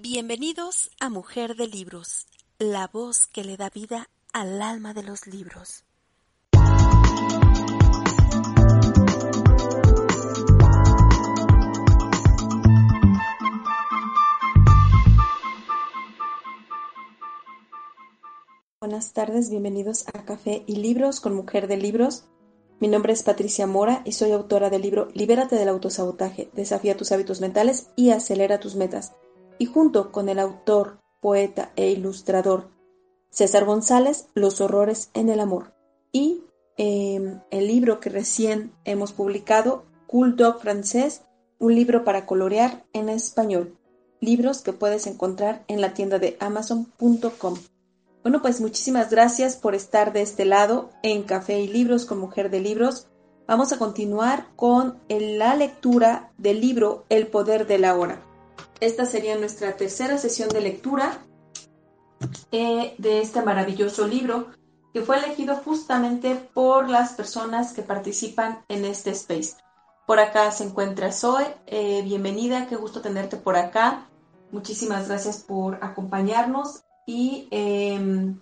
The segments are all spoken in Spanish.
Bienvenidos a Mujer de Libros, la voz que le da vida al alma de los libros. Buenas tardes, bienvenidos a Café y Libros con Mujer de Libros. Mi nombre es Patricia Mora y soy autora del libro Libérate del autosabotaje, desafía tus hábitos mentales y acelera tus metas. Y junto con el autor, poeta e ilustrador César González, Los horrores en el amor. Y em, el libro que recién hemos publicado, Cool Dog francés, un libro para colorear en español. Libros que puedes encontrar en la tienda de amazon.com. Bueno, pues muchísimas gracias por estar de este lado en Café y Libros con Mujer de Libros. Vamos a continuar con la lectura del libro El Poder de la Hora. Esta sería nuestra tercera sesión de lectura eh, de este maravilloso libro que fue elegido justamente por las personas que participan en este space. Por acá se encuentra Zoe, eh, bienvenida, qué gusto tenerte por acá. Muchísimas gracias por acompañarnos y em,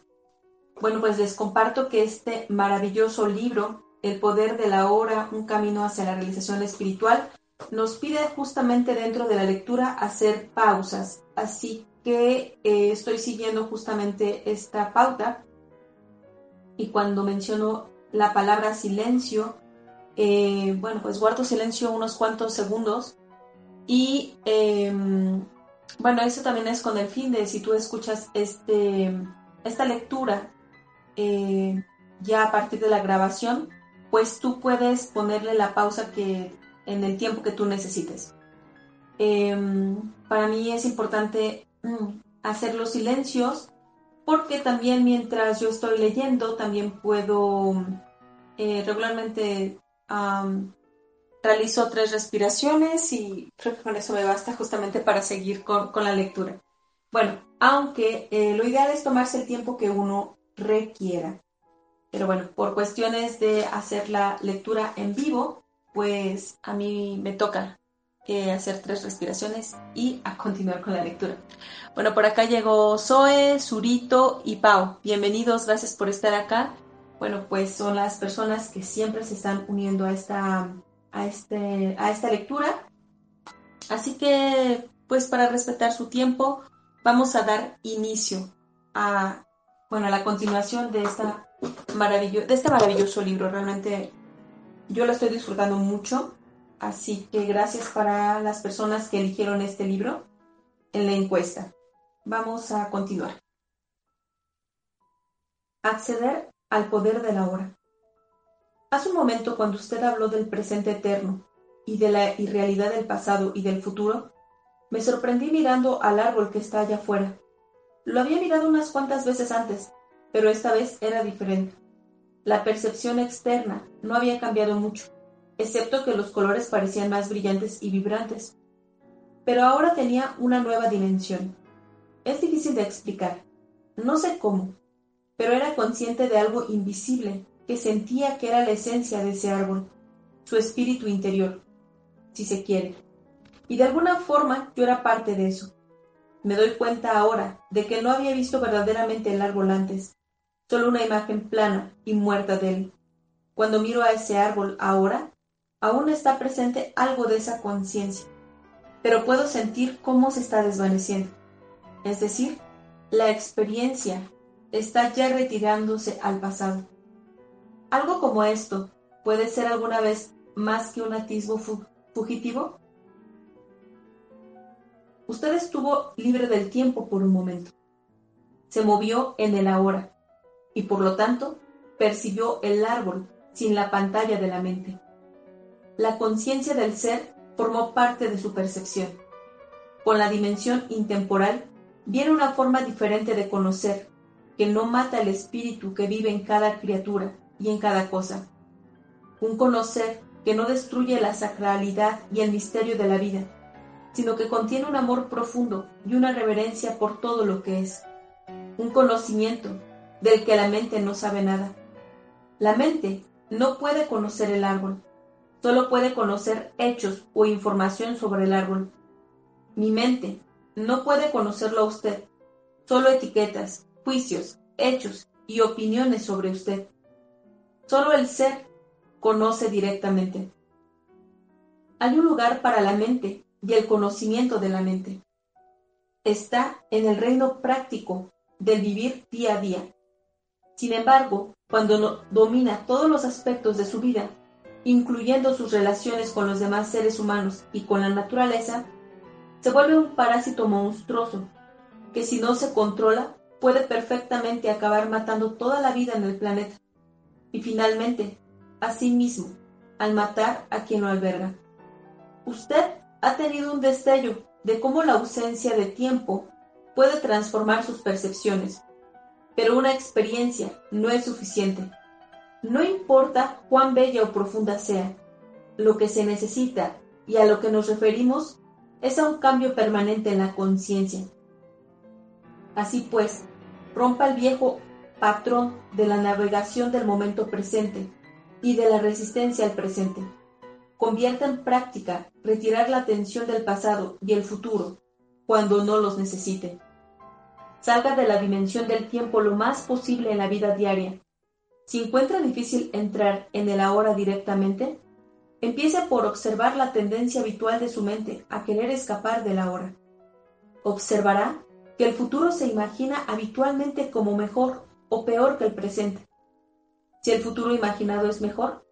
bueno, pues les comparto que este maravilloso libro, El poder de la hora, un camino hacia la realización espiritual, nos pide justamente dentro de la lectura hacer pausas. Así que eh, estoy siguiendo justamente esta pauta. Y cuando menciono la palabra silencio, eh, bueno, pues guardo silencio unos cuantos segundos y em, bueno, eso también es con el fin de si tú escuchas este, esta lectura eh, ya a partir de la grabación, pues tú puedes ponerle la pausa que en el tiempo que tú necesites. Em, para mí es importante mm, hacer los silencios porque también mientras yo estoy leyendo también puedo eh, regularmente realizo tres respiraciones y creo que con eso me basta justamente para seguir con, la lectura. Bueno, aunque eh, lo ideal es tomarse el tiempo que uno requiera. Pero bueno, por cuestiones de hacer la lectura en vivo, pues a mí me toca eh, hacer tres respiraciones y a continuar con la lectura. Bueno, por acá llegó Zoe, Zurito y Pau. Bienvenidos, gracias por estar acá. Bueno, pues son las personas que siempre se están uniendo a esta a, este, a esta lectura. Así que, pues para respetar su tiempo, vamos a dar inicio a, bueno, a la continuación de, esta de este maravilloso libro. Realmente yo lo estoy disfrutando mucho, así que gracias para las personas que eligieron este libro en la encuesta. Vamos a continuar. Acceder al poder de la hora. Hace un momento cuando usted habló del presente eterno y de la irrealidad del pasado y del futuro, me sorprendí mirando al árbol que está allá afuera. Lo había mirado unas cuantas veces antes, pero esta vez era diferente. La percepción externa no había cambiado mucho, excepto que los colores parecían más brillantes y vibrantes. Pero ahora tenía una nueva dimensión. Es difícil de explicar. No sé cómo, pero era consciente de algo invisible que sentía que era la esencia de ese árbol, su espíritu interior, si se quiere. Y de alguna forma yo era parte de eso. Me doy cuenta ahora de que no había visto verdaderamente el árbol antes, solo una imagen plana y muerta de él. Cuando miro a ese árbol ahora, aún está presente algo de esa conciencia, pero puedo sentir cómo se está desvaneciendo. Es decir, la experiencia está ya retirándose al pasado. Algo como esto puede ser alguna vez más que un atisbo fugitivo. Usted estuvo libre del tiempo por un momento. Se movió en el ahora y por lo tanto percibió el árbol sin la pantalla de la mente. La conciencia del ser formó parte de su percepción. Con la dimensión intemporal viene una forma diferente de conocer, que no mata el espíritu que vive en cada criatura y en cada cosa. Un conocer que no destruye la sacralidad y el misterio de la vida, sino que contiene un amor profundo y una reverencia por todo lo que es. Un conocimiento del que la mente no sabe nada. La mente no puede conocer el árbol, solo puede conocer hechos o información sobre el árbol. Mi mente no puede conocerlo a usted, solo etiquetas, juicios, hechos y opiniones sobre usted. Solo el ser conoce directamente. Hay un lugar para la mente y el conocimiento de la mente. Está en el reino práctico del vivir día a día. Sin embargo, cuando domina todos los aspectos de su vida, incluyendo sus relaciones con los demás seres humanos y con la naturaleza, se vuelve un parásito monstruoso que si no se controla puede perfectamente acabar matando toda la vida en el planeta y finalmente a sí mismo al matar a quien lo alberga. Usted ha tenido un destello de cómo la ausencia de tiempo puede transformar sus percepciones, pero una experiencia no es suficiente. No importa cuán bella o profunda sea, lo que se necesita y a lo que nos referimos es a un cambio permanente en la conciencia. Así pues, rompa el viejo patrón de la navegación del momento presente y de la resistencia al presente. Convierta en práctica retirar la atención del pasado y el futuro cuando no los necesite. Salga de la dimensión del tiempo lo más posible en la vida diaria. Si encuentra difícil entrar en el ahora directamente, empiece por observar la tendencia habitual de su mente a querer escapar del ahora. Observará que el futuro se imagina habitualmente como mejor o peor que el presente. Si el futuro imaginado es mejor,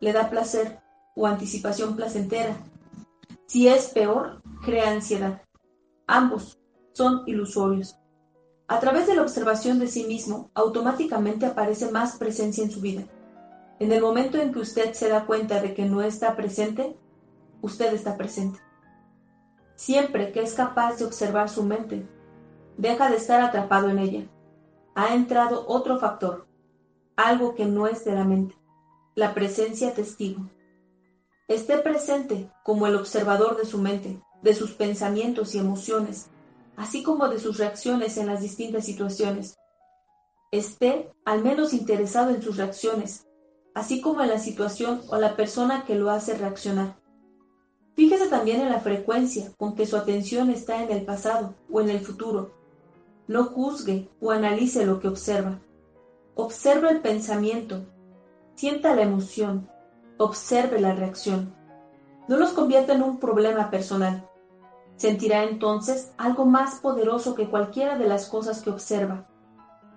le da placer o anticipación placentera. Si es peor, crea ansiedad. Ambos son ilusorios. A través de la observación de sí mismo, automáticamente aparece más presencia en su vida. En el momento en que usted se da cuenta de que no está presente, usted está presente. Siempre que es capaz de observar su mente, deja de estar atrapado en ella. Ha entrado otro factor, algo que no es de la mente, la presencia testigo. Esté presente como el observador de su mente, de sus pensamientos y emociones, así como de sus reacciones en las distintas situaciones. Esté al menos interesado en sus reacciones, así como en la situación o la persona que lo hace reaccionar. Fíjese también en la frecuencia con que su atención está en el pasado o en el futuro. No juzgue o analice lo que observa. Observe el pensamiento, sienta la emoción, observe la reacción. No los convierta en un problema personal. Sentirá entonces algo más poderoso que cualquiera de las cosas que observa.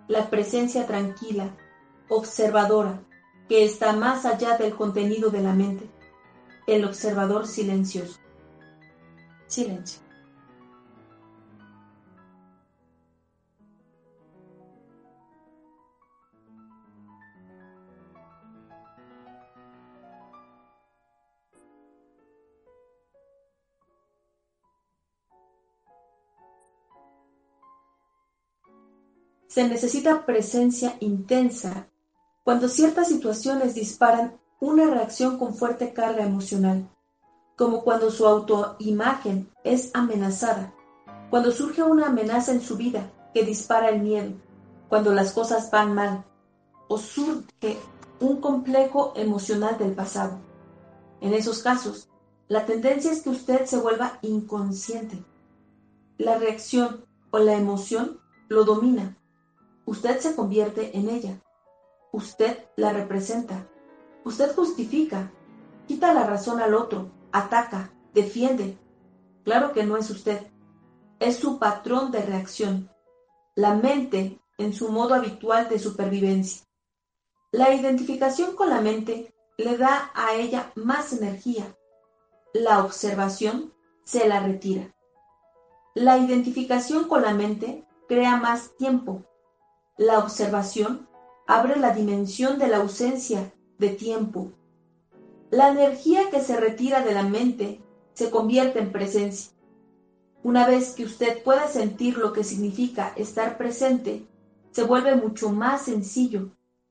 La presencia tranquila, observadora, que está más allá del contenido de la mente. El observador silencioso. Silencio. Se necesita presencia intensa cuando ciertas situaciones disparan una reacción con fuerte carga emocional, como cuando su autoimagen es amenazada, cuando surge una amenaza en su vida que dispara el miedo, cuando las cosas van mal, o surge un complejo emocional del pasado. En esos casos, la tendencia es que usted se vuelva inconsciente. La reacción o la emoción lo domina. Usted se convierte en ella. Usted la representa. Usted justifica. Quita la razón al otro. Ataca. Defiende. Claro que no es usted. Es su patrón de reacción. La mente en su modo habitual de supervivencia. La identificación con la mente le da a ella más energía. La observación se la retira. La identificación con la mente crea más tiempo. La observación abre la dimensión de la ausencia de tiempo. La energía que se retira de la mente se convierte en presencia. Una vez que usted puede sentir lo que significa estar presente, se vuelve mucho más sencillo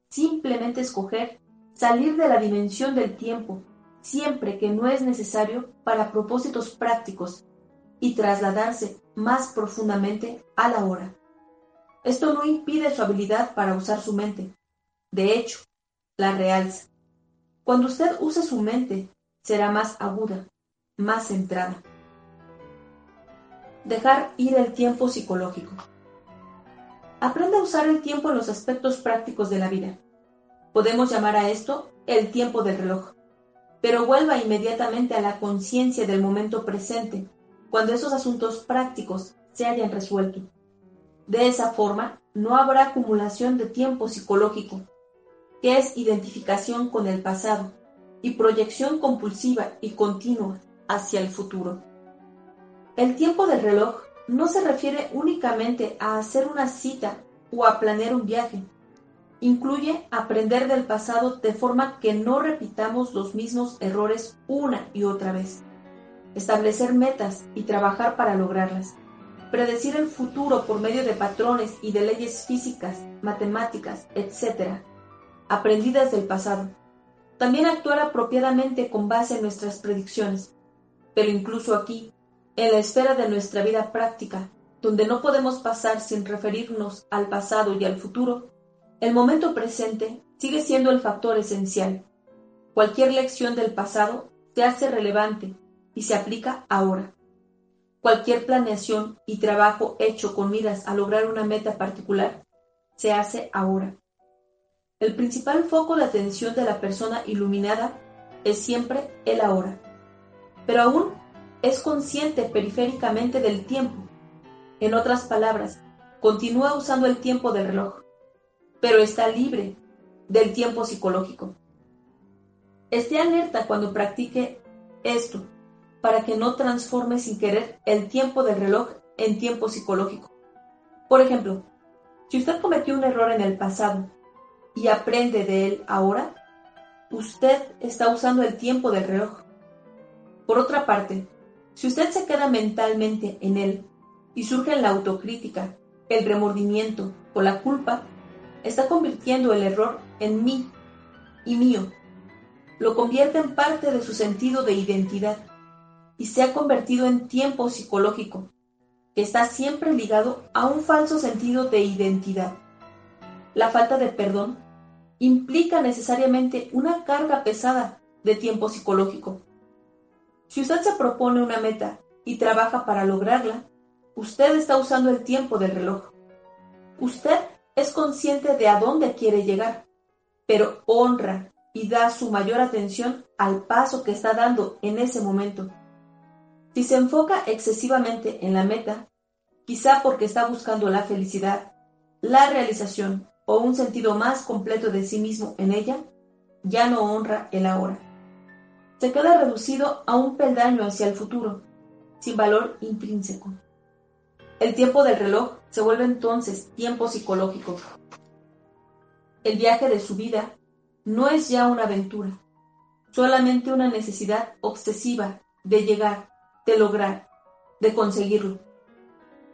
simplemente escoger salir de la dimensión del tiempo siempre que no es necesario para propósitos prácticos y trasladarse más profundamente a la hora. Esto no impide su habilidad para usar su mente. De hecho, la realza. Cuando usted use su mente, será más aguda, más centrada. Dejar ir el tiempo psicológico. Aprenda a usar el tiempo en los aspectos prácticos de la vida. Podemos llamar a esto el tiempo del reloj. Pero vuelva inmediatamente a la conciencia del momento presente, cuando esos asuntos prácticos se hayan resuelto. De esa forma, no habrá acumulación de tiempo psicológico, que es identificación con el pasado y proyección compulsiva y continua hacia el futuro. El tiempo del reloj no se refiere únicamente a hacer una cita o a planear un viaje. Incluye aprender del pasado de forma que no repitamos los mismos errores una y otra vez. Establecer metas y trabajar para lograrlas. Predecir el futuro por medio de patrones y de leyes físicas, matemáticas, etc. Aprendidas del pasado. También actuar apropiadamente con base en nuestras predicciones. Pero incluso aquí, en la esfera de nuestra vida práctica, donde no podemos pasar sin referirnos al pasado y al futuro, el momento presente sigue siendo el factor esencial. Cualquier lección del pasado se hace relevante y se aplica ahora. Cualquier planeación y trabajo hecho con miras a lograr una meta particular se hace ahora. El principal foco de atención de la persona iluminada es siempre el ahora. Pero aún es consciente periféricamente del tiempo. En otras palabras, continúa usando el tiempo del reloj, pero está libre del tiempo psicológico. Esté alerta cuando practique esto para que no transforme sin querer el tiempo del reloj en tiempo psicológico. Por ejemplo, si usted cometió un error en el pasado y aprende de él ahora, usted está usando el tiempo del reloj. Por otra parte, si usted se queda mentalmente en él y surge la autocrítica, el remordimiento o la culpa, está convirtiendo el error en mí y mío. Lo convierte en parte de su sentido de identidad y se ha convertido en tiempo psicológico, que está siempre ligado a un falso sentido de identidad. La falta de perdón implica necesariamente una carga pesada de tiempo psicológico si usted se propone una meta y trabaja para lograrla, usted está usando el tiempo del reloj. Usted es consciente de a dónde quiere llegar, pero honra y da su mayor atención al paso que está dando en ese momento. Si se enfoca excesivamente en la meta, quizá porque está buscando la felicidad, la realización o un sentido más completo de sí mismo en ella, ya no honra el ahora se queda reducido a un peldaño hacia el futuro, sin valor intrínseco. El tiempo del reloj se vuelve entonces tiempo psicológico. El viaje de su vida no es ya una aventura, solamente una necesidad obsesiva de llegar, de lograr, de conseguirlo.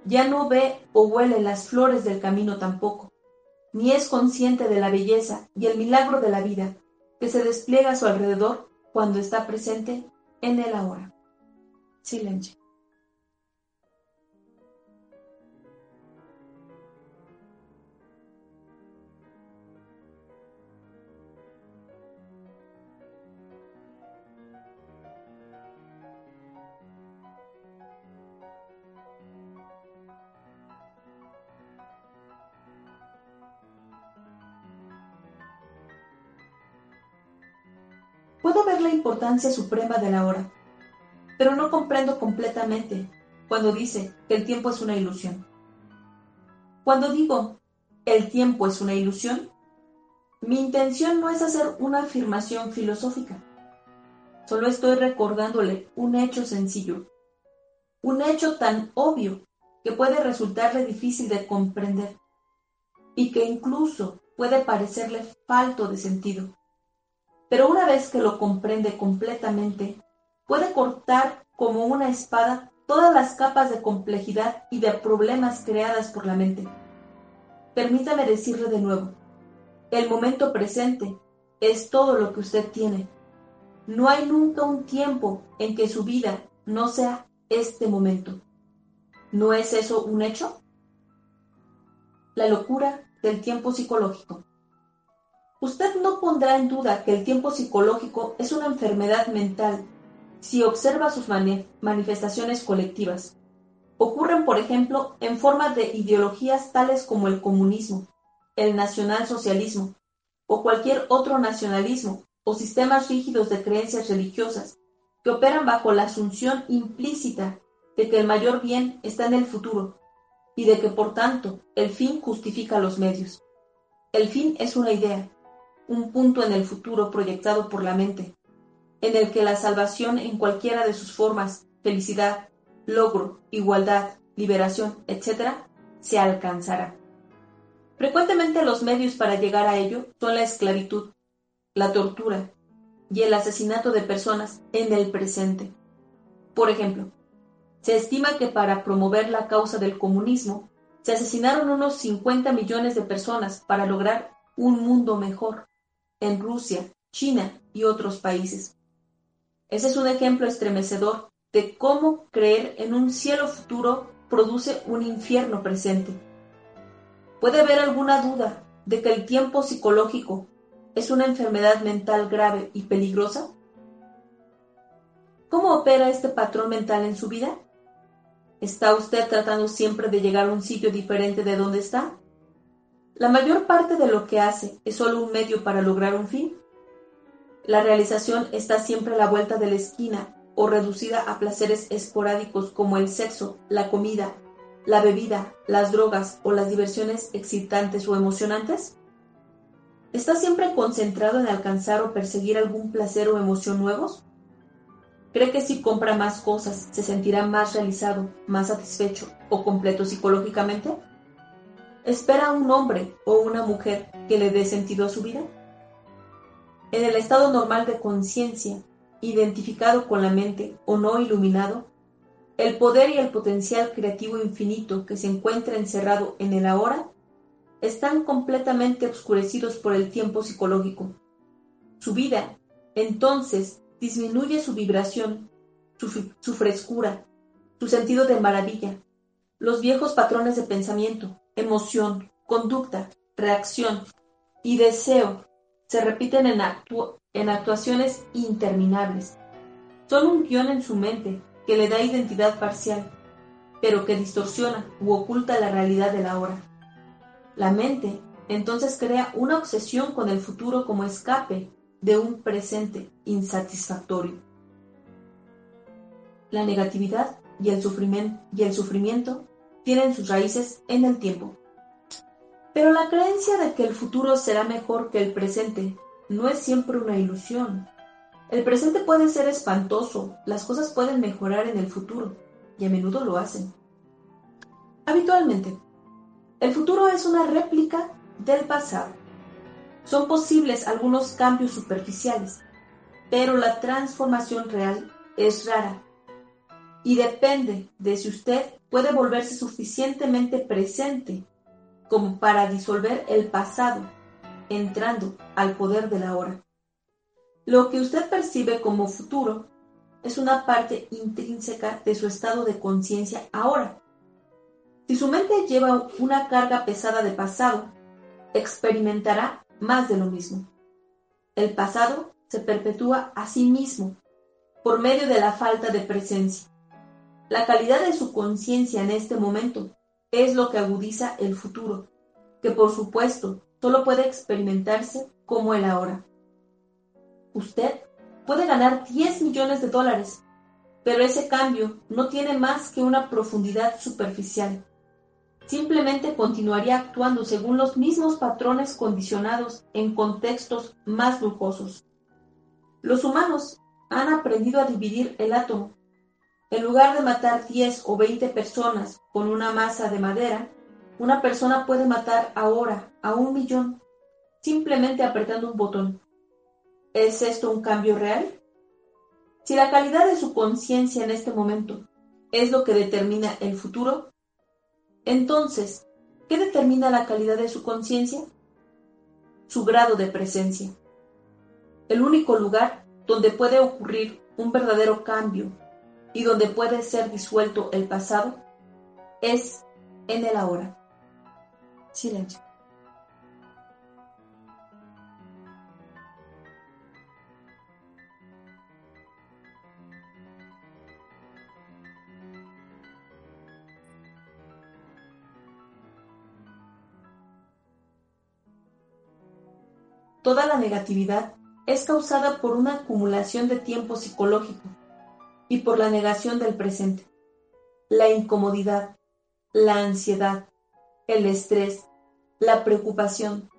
Ya no ve o huele las flores del camino tampoco, ni es consciente de la belleza y el milagro de la vida que se despliega a su alrededor cuando está presente en el ahora. Silencio. Puedo ver la importancia suprema de la hora, pero no comprendo completamente cuando dice que el tiempo es una ilusión. Cuando digo el tiempo es una ilusión, mi intención no es hacer una afirmación filosófica. Solo estoy recordándole un hecho sencillo, un hecho tan obvio que puede resultarle difícil de comprender y que incluso puede parecerle falto de sentido pero una vez que lo comprende completamente, puede cortar como una espada todas las capas de complejidad y de problemas creadas por la mente. Permítame decirle de nuevo, el momento presente es todo lo que usted tiene. No hay nunca un tiempo en que su vida no sea este momento. ¿No es eso un hecho? La locura del tiempo psicológico. Usted no pondrá en duda que el tiempo psicológico es una enfermedad mental si observa sus manifestaciones colectivas. Ocurren, por ejemplo, en forma de ideologías tales como el comunismo, el nacionalsocialismo o cualquier otro nacionalismo o sistemas rígidos de creencias religiosas que operan bajo la asunción implícita de que el mayor bien está en el futuro y de que por tanto el fin justifica los medios. El fin es una idea, un punto en el futuro proyectado por la mente, en el que la salvación en cualquiera de sus formas, felicidad, logro, igualdad, liberación, etc., se alcanzará. Frecuentemente los medios para llegar a ello son la esclavitud, la tortura y el asesinato de personas en el presente. Por ejemplo, se estima que para promover la causa del comunismo se asesinaron unos 50 millones de personas para lograr un mundo mejor en Rusia, China y otros países. Ese es un ejemplo estremecedor de cómo creer en un cielo futuro produce un infierno presente. ¿Puede haber alguna duda de que el tiempo psicológico es una enfermedad mental grave y peligrosa? ¿Cómo opera este patrón mental en su vida? ¿Está usted tratando siempre de llegar a un sitio diferente de donde está? La mayor parte de lo que hace es solo un medio para lograr un fin. La realización está siempre a la vuelta de la esquina o reducida a placeres esporádicos como el sexo, la comida, la bebida, las drogas o las diversiones excitantes o emocionantes? ¿Está siempre concentrado en alcanzar o perseguir algún placer o emoción nuevos? ¿Cree que si compra más cosas se sentirá más realizado, más satisfecho o completo psicológicamente? ¿Espera un hombre o una mujer que le dé sentido a su vida? En el estado normal de conciencia, identificado con la mente o no iluminado, el poder y el potencial creativo infinito que se encuentra encerrado en el ahora están completamente oscurecidos por el tiempo psicológico. Su vida, entonces, disminuye su vibración, su, su frescura, su sentido de maravilla, los viejos patrones de pensamiento, emoción, conducta, reacción y deseo se repiten en, actuaciones interminables. Son un guion en su mente que le da identidad parcial, pero que distorsiona u oculta la realidad de la hora. La mente entonces crea una obsesión con el futuro como escape de un presente insatisfactorio. La negatividad y el sufrimiento tienen sus raíces en el tiempo. Pero la creencia de que el futuro será mejor que el presente no es siempre una ilusión. El presente puede ser espantoso, las cosas pueden mejorar en el futuro, y a menudo lo hacen. Habitualmente, el futuro es una réplica del pasado. Son posibles algunos cambios superficiales, pero la transformación real es rara y depende de si usted puede volverse suficientemente presente como para disolver el pasado, entrando al poder de la hora. Lo que usted percibe como futuro es una parte intrínseca de su estado de conciencia ahora. Si su mente lleva una carga pesada de pasado, experimentará más de lo mismo. El pasado se perpetúa a sí mismo por medio de la falta de presencia. La calidad de su conciencia en este momento es lo que agudiza el futuro, que por supuesto solo puede experimentarse como el ahora. Usted puede ganar 10 millones de dólares, pero ese cambio no tiene más que una profundidad superficial. Simplemente continuaría actuando según los mismos patrones condicionados en contextos más lujosos. Los humanos han aprendido a dividir el átomo en lugar de matar 10 o 20 personas con una masa de madera, una persona puede matar ahora a un millón simplemente apretando un botón. ¿Es esto un cambio real? Si la calidad de su conciencia en este momento es lo que determina el futuro, entonces, ¿qué determina la calidad de su conciencia? Su grado de presencia. El único lugar donde puede ocurrir un verdadero cambio y donde puede ser disuelto el pasado es en el ahora. Silencio. Toda la negatividad es causada por una acumulación de tiempo psicológico y por la negación del presente. La incomodidad, la ansiedad, el estrés, la preocupación,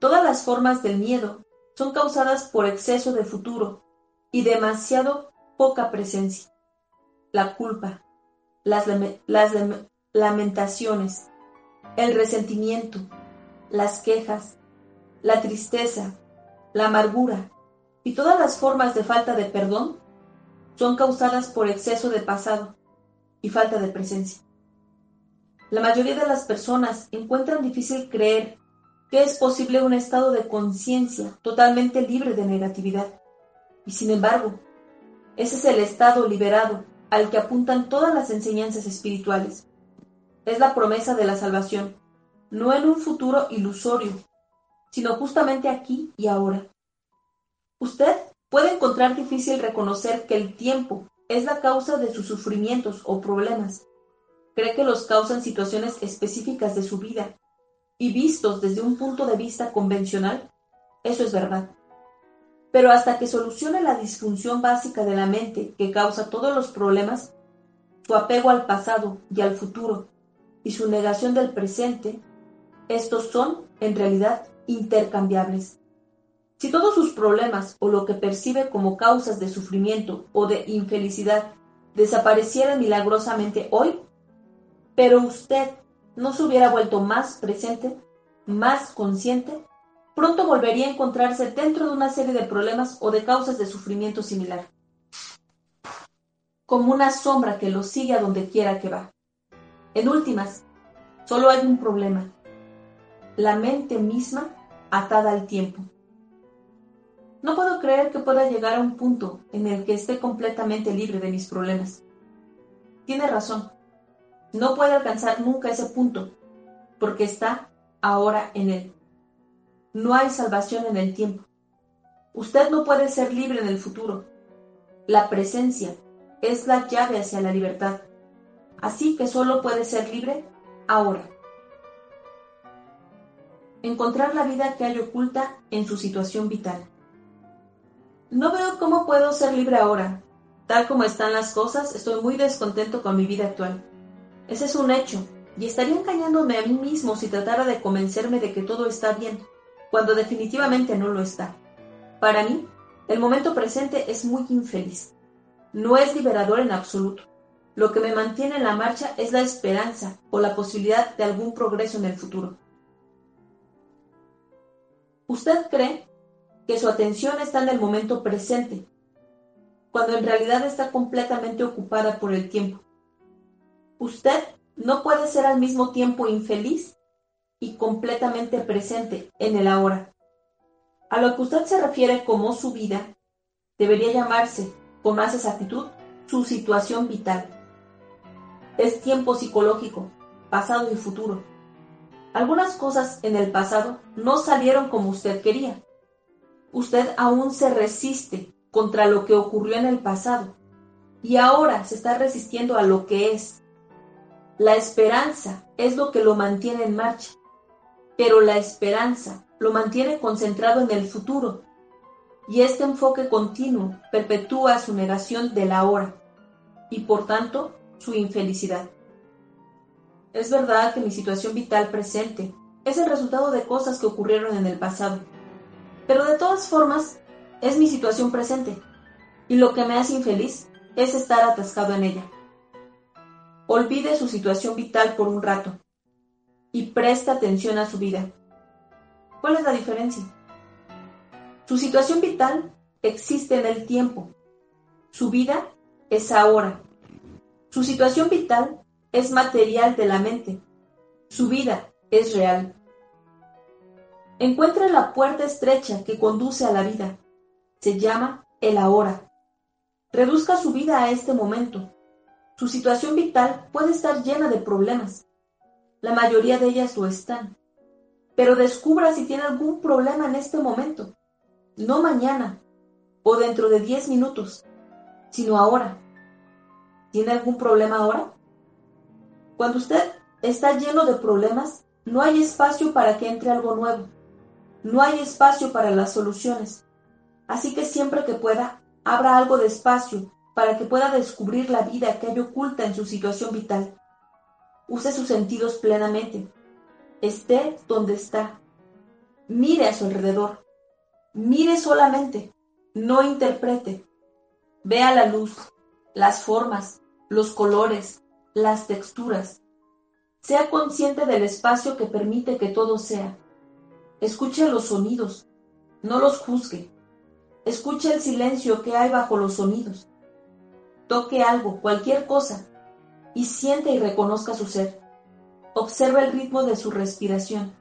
todas las formas del miedo son causadas por exceso de futuro y demasiado poca presencia. La culpa, las, las lamentaciones, el resentimiento, las quejas, la tristeza, la amargura y todas las formas de falta de perdón son causadas por exceso de pasado y falta de presencia. La mayoría de las personas encuentran difícil creer que es posible un estado de conciencia totalmente libre de negatividad. Y sin embargo, ese es el estado liberado al que apuntan todas las enseñanzas espirituales. Es la promesa de la salvación, no en un futuro ilusorio, sino justamente aquí y ahora. Usted puede encontrar difícil reconocer que el tiempo es la causa de sus sufrimientos o problemas. Cree que los causan situaciones específicas de su vida y vistos desde un punto de vista convencional, eso es verdad. Pero hasta que solucione la disfunción básica de la mente que causa todos los problemas, su apego al pasado y al futuro y su negación del presente, estos son, en realidad, intercambiables. Si todos sus problemas o lo que percibe como causas de sufrimiento o de infelicidad desaparecieran milagrosamente hoy, pero usted no se hubiera vuelto más presente, más consciente, pronto volvería a encontrarse dentro de una serie de problemas o de causas de sufrimiento similar, como una sombra que lo sigue a donde quiera que va. En últimas, solo hay un problema, la mente misma atada al tiempo. No puedo creer que pueda llegar a un punto en el que esté completamente libre de mis problemas. Tiene razón. No puede alcanzar nunca ese punto, porque está ahora en él. No hay salvación en el tiempo. Usted no puede ser libre en el futuro. La presencia es la llave hacia la libertad. Así que solo puede ser libre ahora encontrar la vida que hay oculta en su situación vital. No veo cómo puedo ser libre ahora. Tal como están las cosas, estoy muy descontento con mi vida actual. Ese es un hecho, y estaría engañándome a mí mismo si tratara de convencerme de que todo está bien, cuando definitivamente no lo está. Para mí, el momento presente es muy infeliz. No es liberador en absoluto. Lo que me mantiene en la marcha es la esperanza o la posibilidad de algún progreso en el futuro. Usted cree que su atención está en el momento presente, cuando en realidad está completamente ocupada por el tiempo. Usted no puede ser al mismo tiempo infeliz y completamente presente en el ahora. A lo que usted se refiere como su vida, debería llamarse, con más exactitud, su situación vital. Es tiempo psicológico, pasado y futuro. Algunas cosas en el pasado no salieron como usted quería. Usted aún se resiste contra lo que ocurrió en el pasado y ahora se está resistiendo a lo que es. La esperanza es lo que lo mantiene en marcha, pero la esperanza lo mantiene concentrado en el futuro y este enfoque continuo perpetúa su negación del ahora y por tanto su infelicidad. Es verdad que mi situación vital presente es el resultado de cosas que ocurrieron en el pasado, pero de todas formas es mi situación presente y lo que me hace infeliz es estar atascado en ella. Olvide su situación vital por un rato y preste atención a su vida. ¿Cuál es la diferencia? Su situación vital existe en el tiempo. Su vida es ahora. Su situación vital es material de la mente. Su vida es real. Encuentre la puerta estrecha que conduce a la vida. Se llama el ahora. Reduzca su vida a este momento. Su situación vital puede estar llena de problemas. La mayoría de ellas lo están. Pero descubra si tiene algún problema en este momento. No mañana o dentro de 10 minutos, sino ahora. ¿Tiene algún problema ahora? Cuando usted está lleno de problemas, no hay espacio para que entre algo nuevo. No hay espacio para las soluciones. Así que siempre que pueda, abra algo de espacio para que pueda descubrir la vida que hay oculta en su situación vital. Use sus sentidos plenamente. Esté donde está. Mire a su alrededor. Mire solamente. No interprete. Vea la luz, las formas, los colores, las texturas. Sea consciente del espacio que permite que todo sea. Escuche los sonidos, no los juzgue. Escuche el silencio que hay bajo los sonidos. Toque algo, cualquier cosa, y siente y reconozca su ser. Observa el ritmo de su respiración.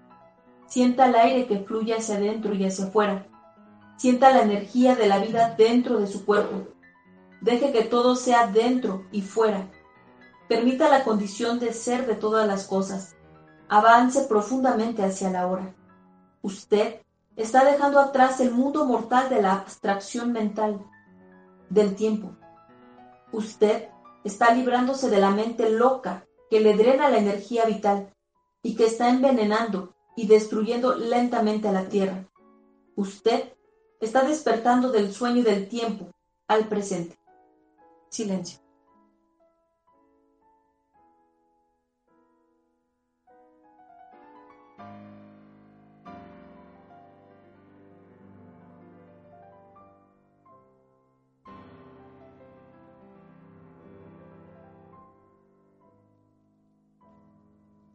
Sienta el aire que fluye hacia adentro y hacia afuera. Sienta la energía de la vida dentro de su cuerpo. Deje que todo sea dentro y fuera. Permita la condición de ser de todas las cosas. Avance profundamente hacia la hora. Usted está dejando atrás el mundo mortal de la abstracción mental, del tiempo. Usted está librándose de la mente loca que le drena la energía vital y que está envenenando y destruyendo lentamente a la Tierra. Usted está despertando del sueño del tiempo al presente. Silencio.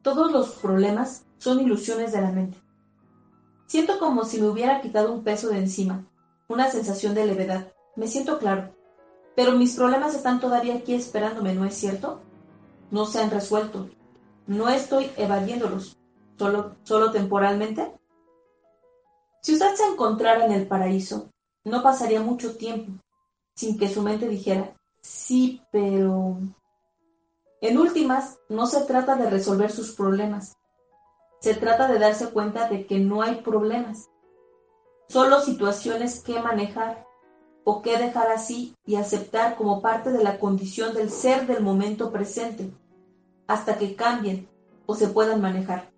Todos los problemas son ilusiones de la mente. Siento como si me hubiera quitado un peso de encima, una sensación de levedad. Me siento claro. Pero mis problemas están todavía aquí esperándome, ¿no es cierto? No se han resuelto. No estoy evadiéndolos, solo, solo temporalmente. Si usted se encontrara en el paraíso, no pasaría mucho tiempo sin que su mente dijera, sí, pero... En últimas, no se trata de resolver sus problemas. Se trata de darse cuenta de que no hay problemas. Solo situaciones que manejar o que dejar así y aceptar como parte de la condición del ser del momento presente, hasta que cambien o se puedan manejar.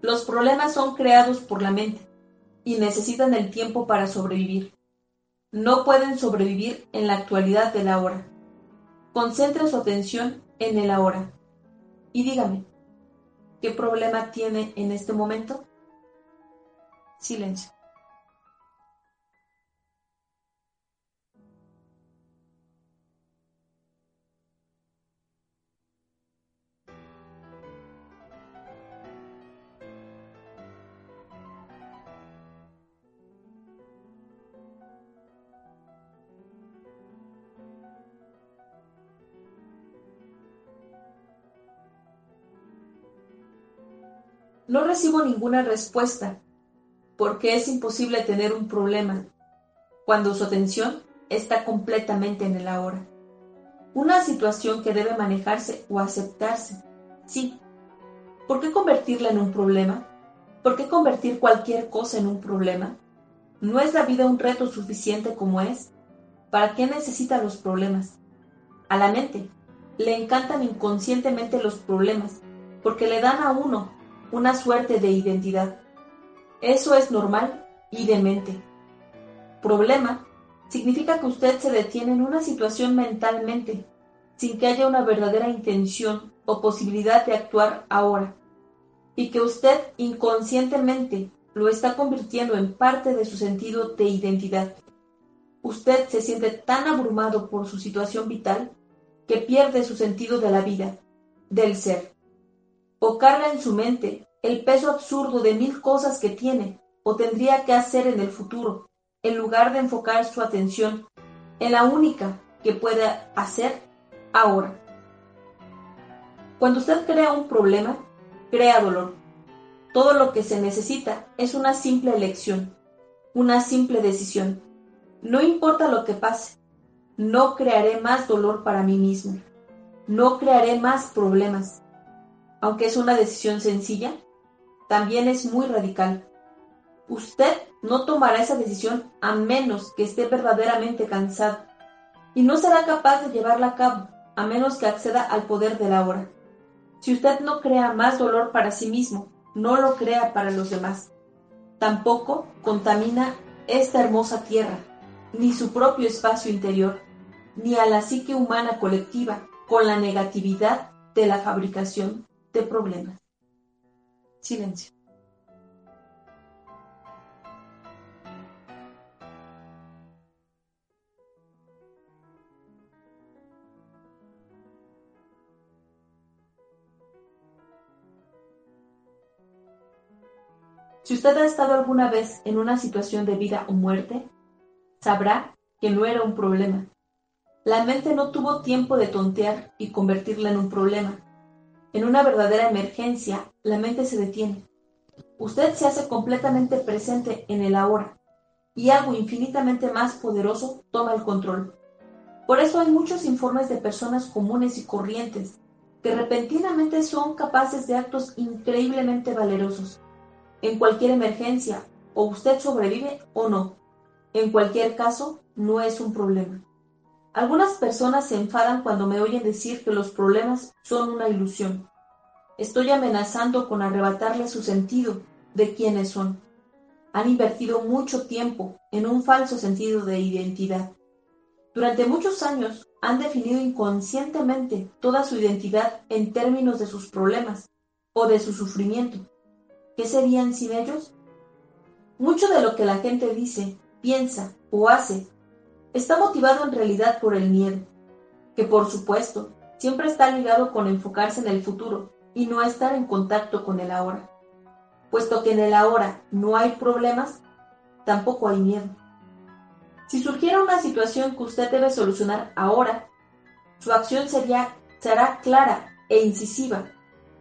Los problemas son creados por la mente y necesitan el tiempo para sobrevivir. No pueden sobrevivir en la actualidad de la hora. Concentre su atención en el ahora. Y dígame, ¿qué problema tiene en este momento? Silencio. No recibo ninguna respuesta, porque es imposible tener un problema cuando su atención está completamente en el ahora. Una situación que debe manejarse o aceptarse, sí. ¿Por qué convertirla en un problema? ¿Por qué convertir cualquier cosa en un problema? ¿No es la vida un reto suficiente como es? ¿Para qué necesita los problemas? A la mente le encantan inconscientemente los problemas, porque le dan a uno una suerte de identidad. Eso es normal y demente. Problema significa que usted se detiene en una situación mentalmente, sin que haya una verdadera intención o posibilidad de actuar ahora, y que usted inconscientemente lo está convirtiendo en parte de su sentido de identidad. Usted se siente tan abrumado por su situación vital que pierde su sentido de la vida, del ser o carga en su mente el peso absurdo de mil cosas que tiene o tendría que hacer en el futuro, en lugar de enfocar su atención en la única que puede hacer ahora. Cuando usted crea un problema, crea dolor. Todo lo que se necesita es una simple elección, una simple decisión. No importa lo que pase, no crearé más dolor para mí mismo. No crearé más problemas. Aunque es una decisión sencilla, también es muy radical. Usted no tomará esa decisión a menos que esté verdaderamente cansado y no será capaz de llevarla a cabo a menos que acceda al poder de la hora. Si usted no crea más dolor para sí mismo, no lo crea para los demás. Tampoco contamina esta hermosa tierra, ni su propio espacio interior, ni a la psique humana colectiva con la negatividad de la fabricación de problemas. Silencio. Si usted ha estado alguna vez en una situación de vida o muerte, sabrá que no era un problema. La mente no tuvo tiempo de tontear y convertirla en un problema. En una verdadera emergencia, la mente se detiene. Usted se hace completamente presente en el ahora y algo infinitamente más poderoso toma el control. Por eso hay muchos informes de personas comunes y corrientes que repentinamente son capaces de actos increíblemente valerosos en cualquier emergencia, o usted sobrevive o no. En cualquier caso, no es un problema. Algunas personas se enfadan cuando me oyen decir que los problemas son una ilusión. Estoy amenazando con arrebatarle su sentido de quiénes son. Han invertido mucho tiempo en un falso sentido de identidad. Durante muchos años han definido inconscientemente toda su identidad en términos de sus problemas o de su sufrimiento. ¿Qué serían sin ellos? Mucho de lo que la gente dice, piensa o hace está motivado en realidad por el miedo, que por supuesto siempre está ligado con enfocarse en el futuro y no estar en contacto con el ahora. Puesto que en el ahora no hay problemas, tampoco hay miedo. Si surgiera una situación que usted debe solucionar ahora, su acción sería, será clara e incisiva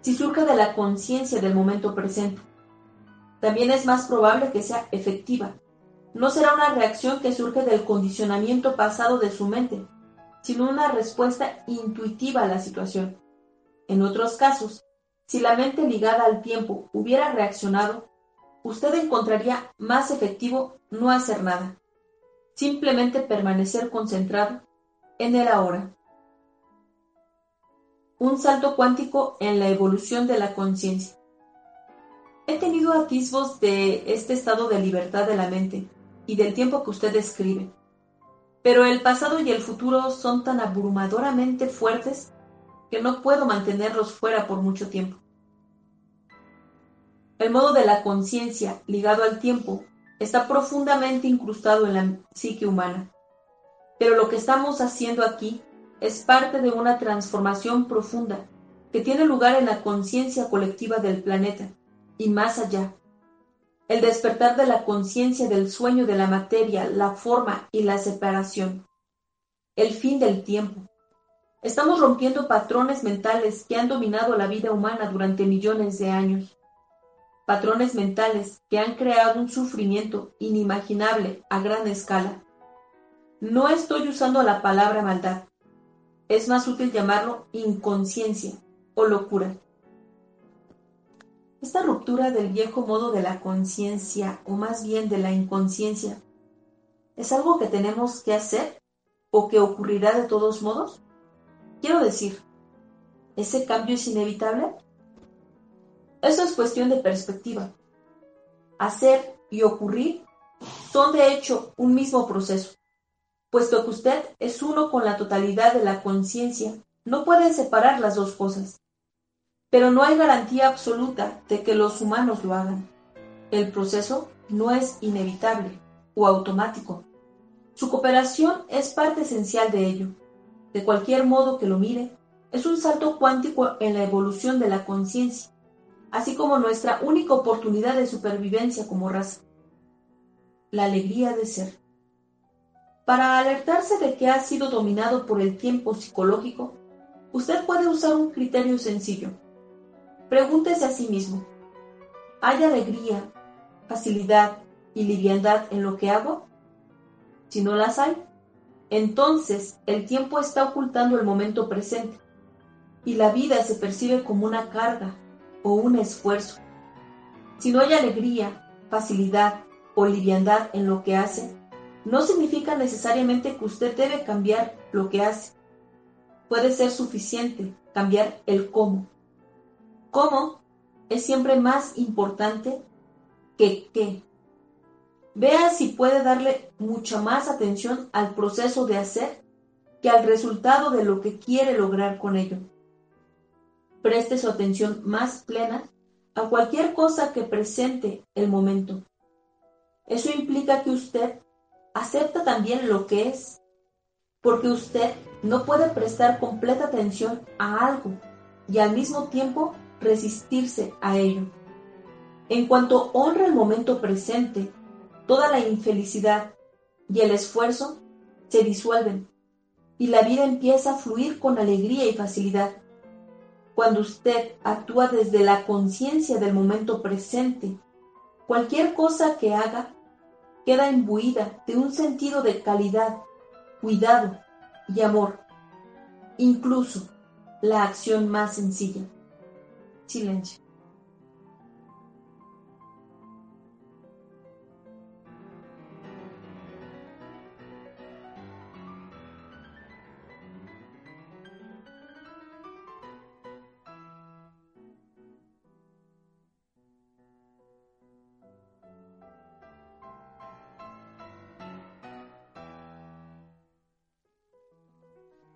si surge de la conciencia del momento presente también es más probable que sea efectiva. No será una reacción que surge del condicionamiento pasado de su mente, sino una respuesta intuitiva a la situación. En otros casos, si la mente ligada al tiempo hubiera reaccionado, usted encontraría más efectivo no hacer nada, simplemente permanecer concentrado en el ahora. Un salto cuántico en la evolución de la conciencia. He tenido atisbos de este estado de libertad de la mente y del tiempo que usted describe, pero el pasado y el futuro son tan abrumadoramente fuertes que no puedo mantenerlos fuera por mucho tiempo. El modo de la conciencia ligado al tiempo está profundamente incrustado en la psique humana, pero lo que estamos haciendo aquí es parte de una transformación profunda que tiene lugar en la conciencia colectiva del planeta y más allá. El despertar de la conciencia del sueño de la materia, la forma y la separación. El fin del tiempo. Estamos rompiendo patrones mentales que han dominado la vida humana durante millones de años. Patrones mentales que han creado un sufrimiento inimaginable a gran escala. No estoy usando la palabra maldad. Es más útil llamarlo inconsciencia o locura. Esta ruptura del viejo modo de la conciencia, o más bien de la inconsciencia, ¿es algo que tenemos que hacer o que ocurrirá de todos modos? Quiero decir, ¿ese cambio es inevitable? Eso es cuestión de perspectiva. Hacer y ocurrir son de hecho un mismo proceso. Puesto que usted es uno con la totalidad de la conciencia, no puede separar las dos cosas. Pero no hay garantía absoluta de que los humanos lo hagan. El proceso no es inevitable o automático. Su cooperación es parte esencial de ello. De cualquier modo que lo mire, es un salto cuántico en la evolución de la conciencia, así como nuestra única oportunidad de supervivencia como raza. La alegría de ser. Para alertarse de que ha sido dominado por el tiempo psicológico, Usted puede usar un criterio sencillo. Pregúntese a sí mismo, ¿hay alegría, facilidad y liviandad en lo que hago? Si no las hay, entonces el tiempo está ocultando el momento presente y la vida se percibe como una carga o un esfuerzo. Si no hay alegría, facilidad o liviandad en lo que hace, no significa necesariamente que usted debe cambiar lo que hace. Puede ser suficiente cambiar el cómo. Cómo es siempre más importante que qué. Vea si puede darle mucha más atención al proceso de hacer que al resultado de lo que quiere lograr con ello. Preste su atención más plena a cualquier cosa que presente el momento. Eso implica que usted acepta también lo que es, porque usted no puede prestar completa atención a algo y al mismo tiempo resistirse a ello. En cuanto honra el momento presente, toda la infelicidad y el esfuerzo se disuelven y la vida empieza a fluir con alegría y facilidad. Cuando usted actúa desde la conciencia del momento presente, cualquier cosa que haga queda imbuida de un sentido de calidad, cuidado y amor, incluso la acción más sencilla.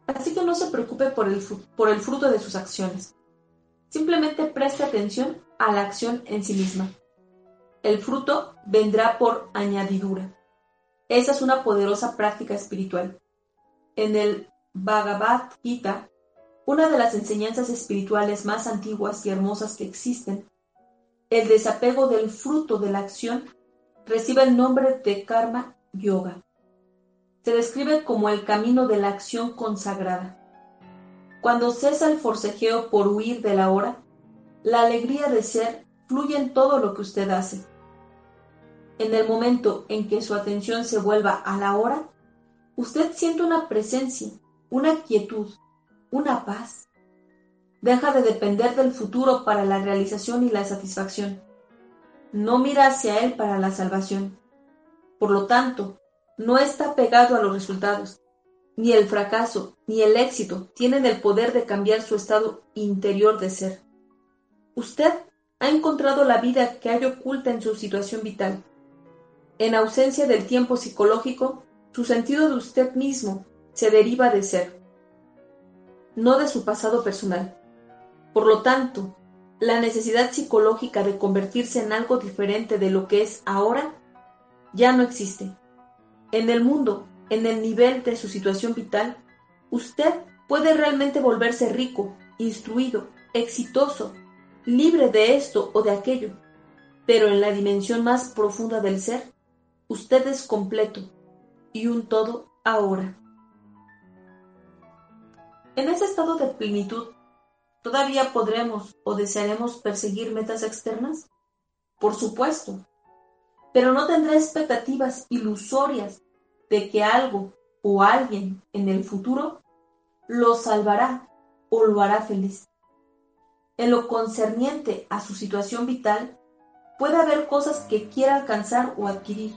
Así que no se preocupe por el, por el fruto de sus acciones. Simplemente preste atención a la acción en sí misma. El fruto vendrá por añadidura. Esa es una poderosa práctica espiritual. En el Bhagavad Gita, una de las enseñanzas espirituales más antiguas y hermosas que existen, el desapego del fruto de la acción recibe el nombre de Karma Yoga se describe como el camino de la acción consagrada. Cuando cesa el forcejeo por huir de la hora, la alegría de ser fluye en todo lo que usted hace. En el momento en que su atención se vuelva a la hora, usted siente una presencia, una quietud, una paz. Deja de depender del futuro para la realización y la satisfacción. No mira hacia él para la salvación. Por lo tanto, no está pegado a los resultados. Ni el fracaso ni el éxito tienen el poder de cambiar su estado interior de ser. Usted ha encontrado la vida que hay oculta en su situación vital. En ausencia del tiempo psicológico, su sentido de usted mismo se deriva de ser, no de su pasado personal. Por lo tanto, la necesidad psicológica de convertirse en algo diferente de lo que es ahora ya no existe. En el mundo, en el nivel de su situación vital, usted puede realmente volverse rico, instruido, exitoso, libre de esto o de aquello. Pero en la dimensión más profunda del ser, usted es completo y un todo ahora. En ese estado de plenitud, ¿todavía podremos o desearemos perseguir metas externas? Por supuesto, pero no tendrá expectativas ilusorias de que algo o alguien en el futuro lo salvará o lo hará feliz. En lo concerniente a su situación vital, puede haber cosas que quiera alcanzar o adquirir.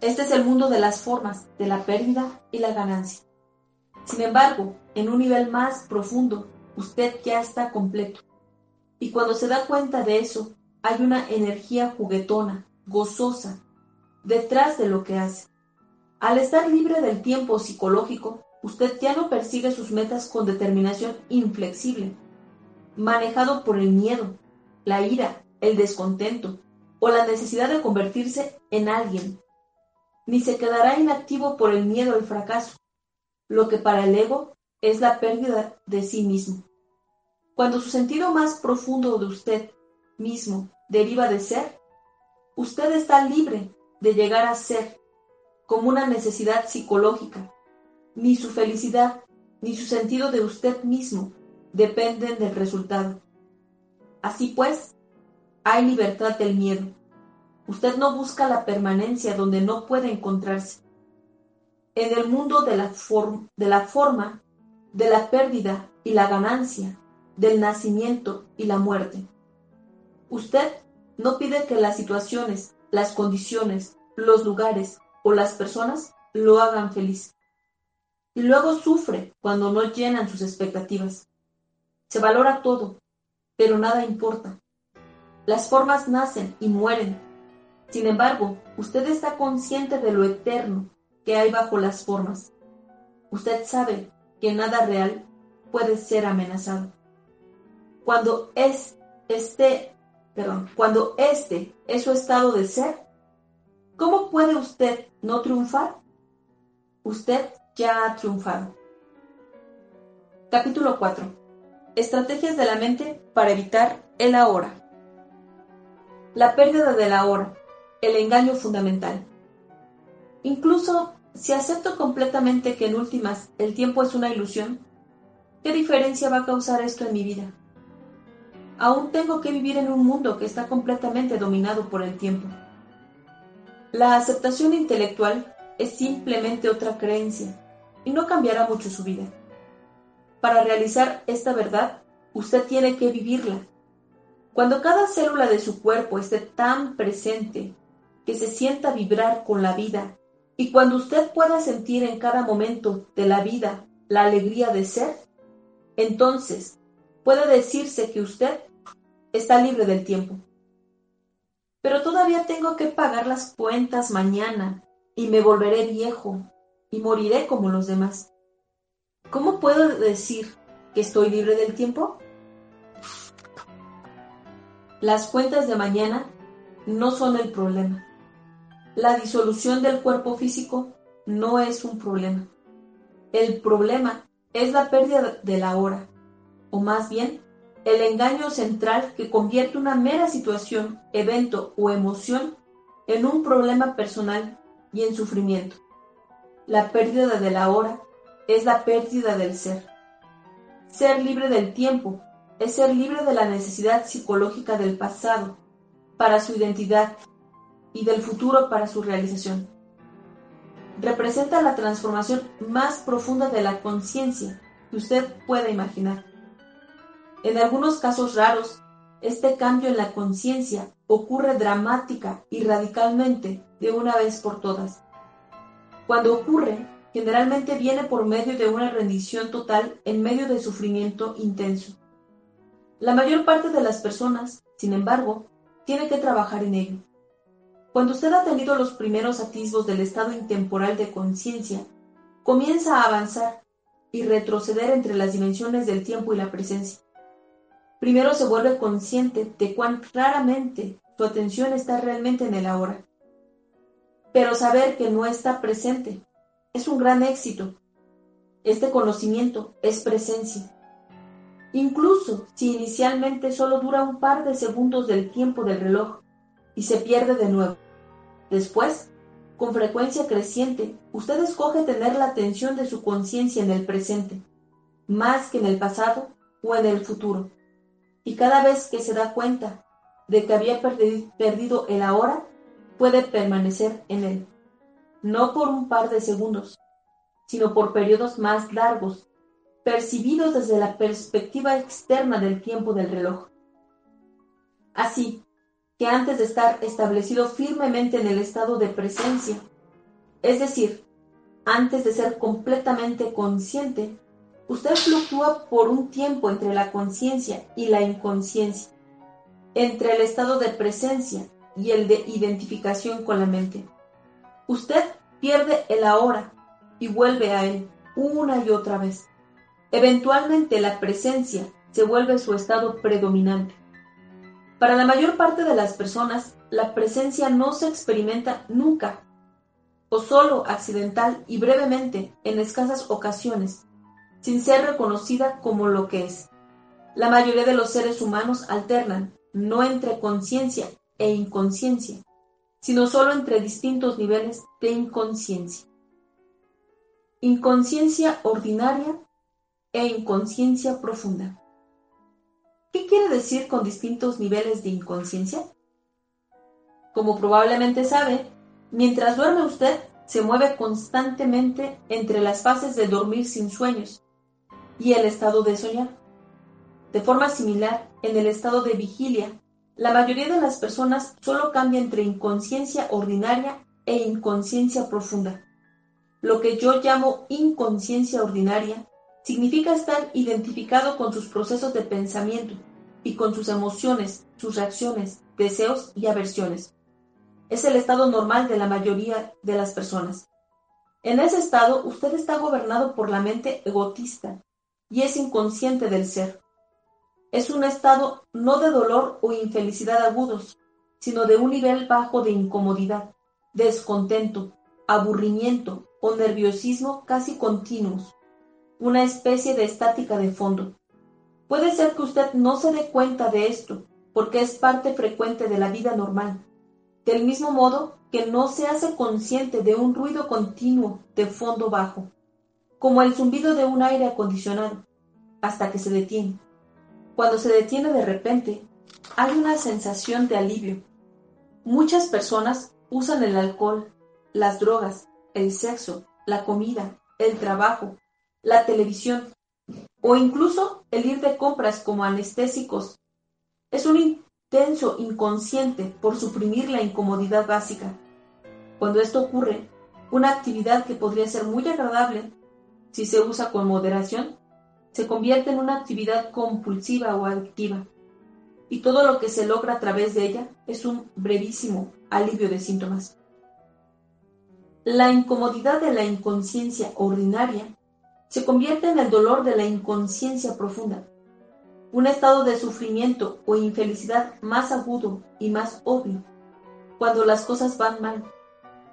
Este es el mundo de las formas, de la pérdida y la ganancia. Sin embargo, en un nivel más profundo, usted ya está completo. Y cuando se da cuenta de eso, hay una energía juguetona, gozosa, detrás de lo que hace. Al estar libre del tiempo psicológico, usted ya no persigue sus metas con determinación inflexible, manejado por el miedo, la ira, el descontento o la necesidad de convertirse en alguien, ni se quedará inactivo por el miedo al fracaso, lo que para el ego es la pérdida de sí mismo. Cuando su sentido más profundo de usted mismo deriva de ser, usted está libre de llegar a ser como una necesidad psicológica, ni su felicidad ni su sentido de usted mismo dependen del resultado. Así pues, hay libertad del miedo. Usted no busca la permanencia donde no puede encontrarse. En el mundo de la, de la forma, de la pérdida y la ganancia, del nacimiento y la muerte. Usted no pide que las situaciones, las condiciones, los lugares o las personas lo hagan feliz. Y luego sufre cuando no llenan sus expectativas. Se valora todo, pero nada importa. Las formas nacen y mueren. Sin embargo, usted está consciente de lo eterno que hay bajo las formas. Usted sabe que nada real puede ser amenazado. Cuando es este, perdón, cuando este es su estado de ser, ¿cómo puede usted no triunfar? Usted ya ha triunfado. Capítulo 4. Estrategias de la mente para evitar el ahora. La pérdida del ahora, el engaño fundamental. Incluso si acepto completamente que en últimas el tiempo es una ilusión, ¿qué diferencia va a causar esto en mi vida? Aún tengo que vivir en un mundo que está completamente dominado por el tiempo. La aceptación intelectual es simplemente otra creencia y no cambiará mucho su vida. Para realizar esta verdad, usted tiene que vivirla. Cuando cada célula de su cuerpo esté tan presente que se sienta vibrar con la vida y cuando usted pueda sentir en cada momento de la vida la alegría de ser, entonces puede decirse que usted está libre del tiempo. Pero todavía tengo que pagar las cuentas mañana y me volveré viejo y moriré como los demás. ¿Cómo puedo decir que estoy libre del tiempo? Las cuentas de mañana no son el problema. La disolución del cuerpo físico no es un problema. El problema es la pérdida de la hora, o más bien, el engaño central que convierte una mera situación, evento o emoción en un problema personal y en sufrimiento. La pérdida de la hora es la pérdida del ser. Ser libre del tiempo es ser libre de la necesidad psicológica del pasado para su identidad y del futuro para su realización. Representa la transformación más profunda de la conciencia que usted pueda imaginar. En algunos casos raros, este cambio en la conciencia ocurre dramática y radicalmente de una vez por todas. Cuando ocurre, generalmente viene por medio de una rendición total en medio de sufrimiento intenso. La mayor parte de las personas, sin embargo, tiene que trabajar en ello. Cuando usted ha tenido los primeros atisbos del estado intemporal de conciencia, comienza a avanzar y retroceder entre las dimensiones del tiempo y la presencia. Primero se vuelve consciente de cuán raramente su atención está realmente en el ahora. Pero saber que no está presente es un gran éxito. Este conocimiento es presencia. Incluso si inicialmente solo dura un par de segundos del tiempo del reloj y se pierde de nuevo. Después, con frecuencia creciente, usted escoge tener la atención de su conciencia en el presente, más que en el pasado o en el futuro. Y cada vez que se da cuenta de que había perdido el ahora, puede permanecer en él, no por un par de segundos, sino por periodos más largos, percibidos desde la perspectiva externa del tiempo del reloj. Así, que antes de estar establecido firmemente en el estado de presencia, es decir, antes de ser completamente consciente, usted fluctúa por un tiempo entre la conciencia y la inconsciencia, entre el estado de presencia y el de identificación con la mente. Usted pierde el ahora y vuelve a él una y otra vez. Eventualmente la presencia se vuelve su estado predominante. Para la mayor parte de las personas, la presencia no se experimenta nunca, o solo accidental y brevemente en escasas ocasiones, sin ser reconocida como lo que es. La mayoría de los seres humanos alternan, no entre conciencia e inconsciencia, sino solo entre distintos niveles de inconsciencia. Inconsciencia ordinaria e inconsciencia profunda. ¿Qué quiere decir con distintos niveles de inconsciencia? Como probablemente sabe, mientras duerme usted, se mueve constantemente entre las fases de dormir sin sueños y el estado de soñar. De forma similar, en el estado de vigilia, la mayoría de las personas solo cambia entre inconsciencia ordinaria e inconsciencia profunda. Lo que yo llamo inconsciencia ordinaria significa estar identificado con sus procesos de pensamiento y con sus emociones, sus reacciones, deseos y aversiones. Es el estado normal de la mayoría de las personas. En ese estado usted está gobernado por la mente egotista y es inconsciente del ser. Es un estado no de dolor o infelicidad agudos, sino de un nivel bajo de incomodidad, descontento, aburrimiento o nerviosismo casi continuos una especie de estática de fondo. Puede ser que usted no se dé cuenta de esto, porque es parte frecuente de la vida normal, del mismo modo que no se hace consciente de un ruido continuo de fondo bajo, como el zumbido de un aire acondicionado, hasta que se detiene. Cuando se detiene de repente, hay una sensación de alivio. Muchas personas usan el alcohol, las drogas, el sexo, la comida, el trabajo, la televisión o incluso el ir de compras como anestésicos. Es un intenso inconsciente por suprimir la incomodidad básica. Cuando esto ocurre, una actividad que podría ser muy agradable si se usa con moderación, se convierte en una actividad compulsiva o adictiva. Y todo lo que se logra a través de ella es un brevísimo alivio de síntomas. La incomodidad de la inconsciencia ordinaria se convierte en el dolor de la inconsciencia profunda, un estado de sufrimiento o infelicidad más agudo y más obvio, cuando las cosas van mal,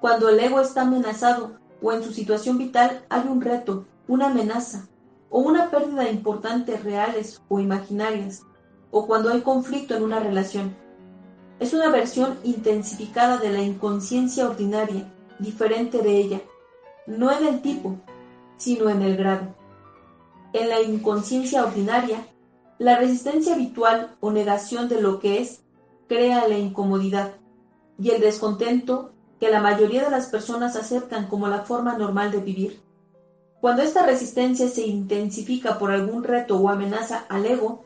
cuando el ego está amenazado o en su situación vital hay un reto, una amenaza o una pérdida importante reales o imaginarias, o cuando hay conflicto en una relación. Es una versión intensificada de la inconsciencia ordinaria, diferente de ella, no en el tipo, sino en el grado. En la inconsciencia ordinaria, la resistencia habitual o negación de lo que es crea la incomodidad y el descontento que la mayoría de las personas aceptan como la forma normal de vivir. Cuando esta resistencia se intensifica por algún reto o amenaza al ego,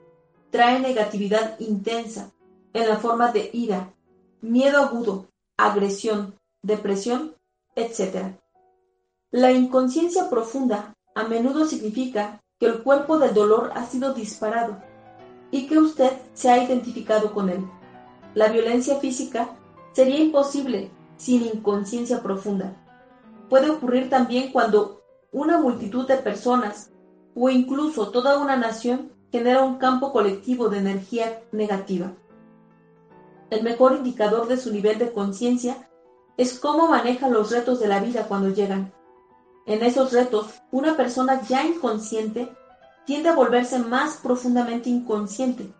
trae negatividad intensa en la forma de ira, miedo agudo, agresión, depresión, etc. La inconsciencia profunda a menudo significa que el cuerpo del dolor ha sido disparado y que usted se ha identificado con él. La violencia física sería imposible sin inconsciencia profunda. Puede ocurrir también cuando una multitud de personas o incluso toda una nación genera un campo colectivo de energía negativa. El mejor indicador de su nivel de conciencia es cómo maneja los retos de la vida cuando llegan. En esos retos, una persona ya inconsciente tiende a volverse más profundamente inconsciente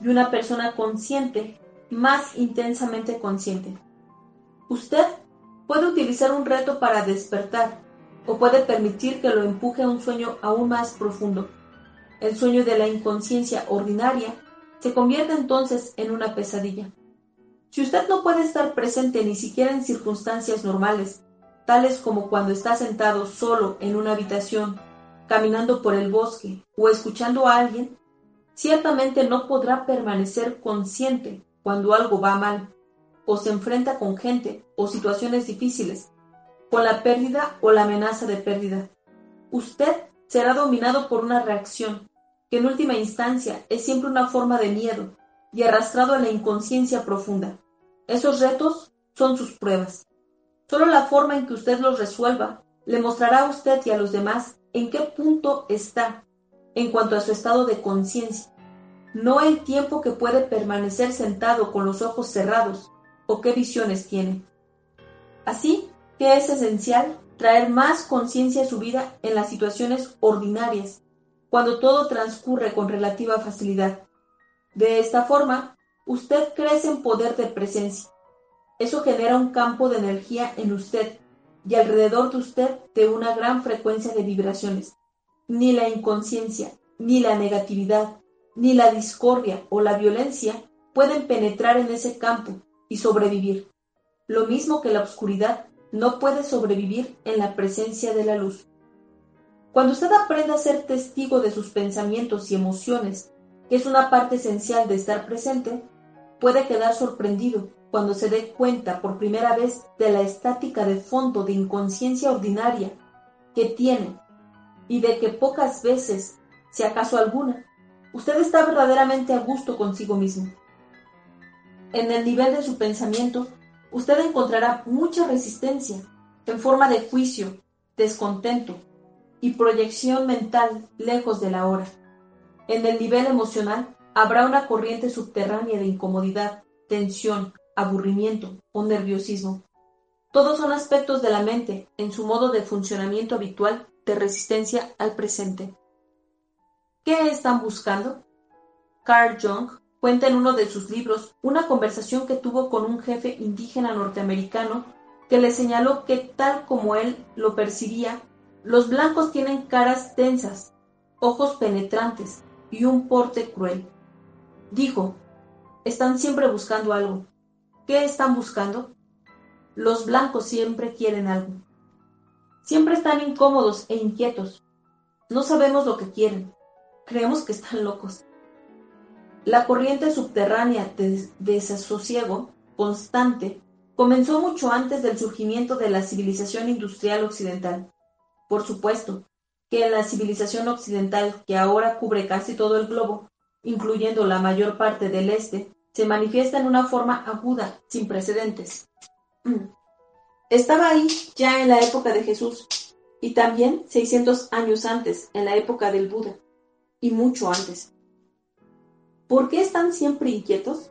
y una persona consciente más intensamente consciente. Usted puede utilizar un reto para despertar o puede permitir que lo empuje a un sueño aún más profundo. El sueño de la inconsciencia ordinaria se convierte entonces en una pesadilla. Si usted no puede estar presente ni siquiera en circunstancias normales, tales como cuando está sentado solo en una habitación, caminando por el bosque o escuchando a alguien, ciertamente no podrá permanecer consciente cuando algo va mal, o se enfrenta con gente o situaciones difíciles, con la pérdida o la amenaza de pérdida. Usted será dominado por una reacción, que en última instancia es siempre una forma de miedo y arrastrado a la inconsciencia profunda. Esos retos son sus pruebas. Solo la forma en que usted los resuelva le mostrará a usted y a los demás en qué punto está en cuanto a su estado de conciencia, no el tiempo que puede permanecer sentado con los ojos cerrados o qué visiones tiene. Así que es esencial traer más conciencia a su vida en las situaciones ordinarias, cuando todo transcurre con relativa facilidad. De esta forma, usted crece en poder de presencia eso genera un campo de energía en usted y alrededor de usted de una gran frecuencia de vibraciones. ni la inconsciencia, ni la negatividad, ni la discordia o la violencia pueden penetrar en ese campo y sobrevivir, lo mismo que la oscuridad no puede sobrevivir en la presencia de la luz. Cuando usted aprenda a ser testigo de sus pensamientos y emociones, que es una parte esencial de estar presente, puede quedar sorprendido cuando se dé cuenta por primera vez de la estática de fondo de inconsciencia ordinaria que tiene y de que pocas veces, si acaso alguna, usted está verdaderamente a gusto consigo mismo. En el nivel de su pensamiento, usted encontrará mucha resistencia en forma de juicio, descontento y proyección mental lejos de la hora. En el nivel emocional habrá una corriente subterránea de incomodidad, tensión, aburrimiento o nerviosismo. Todos son aspectos de la mente en su modo de funcionamiento habitual de resistencia al presente. ¿Qué están buscando? Carl Jung cuenta en uno de sus libros una conversación que tuvo con un jefe indígena norteamericano que le señaló que tal como él lo percibía, los blancos tienen caras tensas, ojos penetrantes y un porte cruel. Dijo, están siempre buscando algo. ¿Qué están buscando? Los blancos siempre quieren algo. Siempre están incómodos e inquietos. No sabemos lo que quieren. Creemos que están locos. La corriente subterránea de desasosiego constante comenzó mucho antes del surgimiento de la civilización industrial occidental. Por supuesto que en la civilización occidental, que ahora cubre casi todo el globo, incluyendo la mayor parte del este, se manifiesta en una forma aguda, sin precedentes. Estaba ahí ya en la época de Jesús, y también 600 años antes, en la época del Buda, y mucho antes. ¿Por qué están siempre inquietos?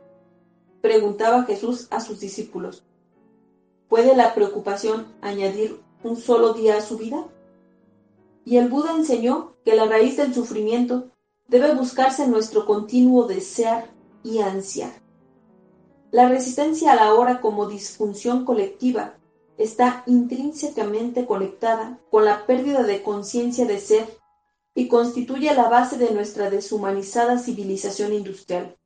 preguntaba Jesús a sus discípulos. ¿Puede la preocupación añadir un solo día a su vida? Y el Buda enseñó que la raíz del sufrimiento debe buscarse en nuestro continuo desear y ansiar. La resistencia a la hora como disfunción colectiva está intrínsecamente conectada con la pérdida de conciencia de ser y constituye la base de nuestra deshumanizada civilización industrial.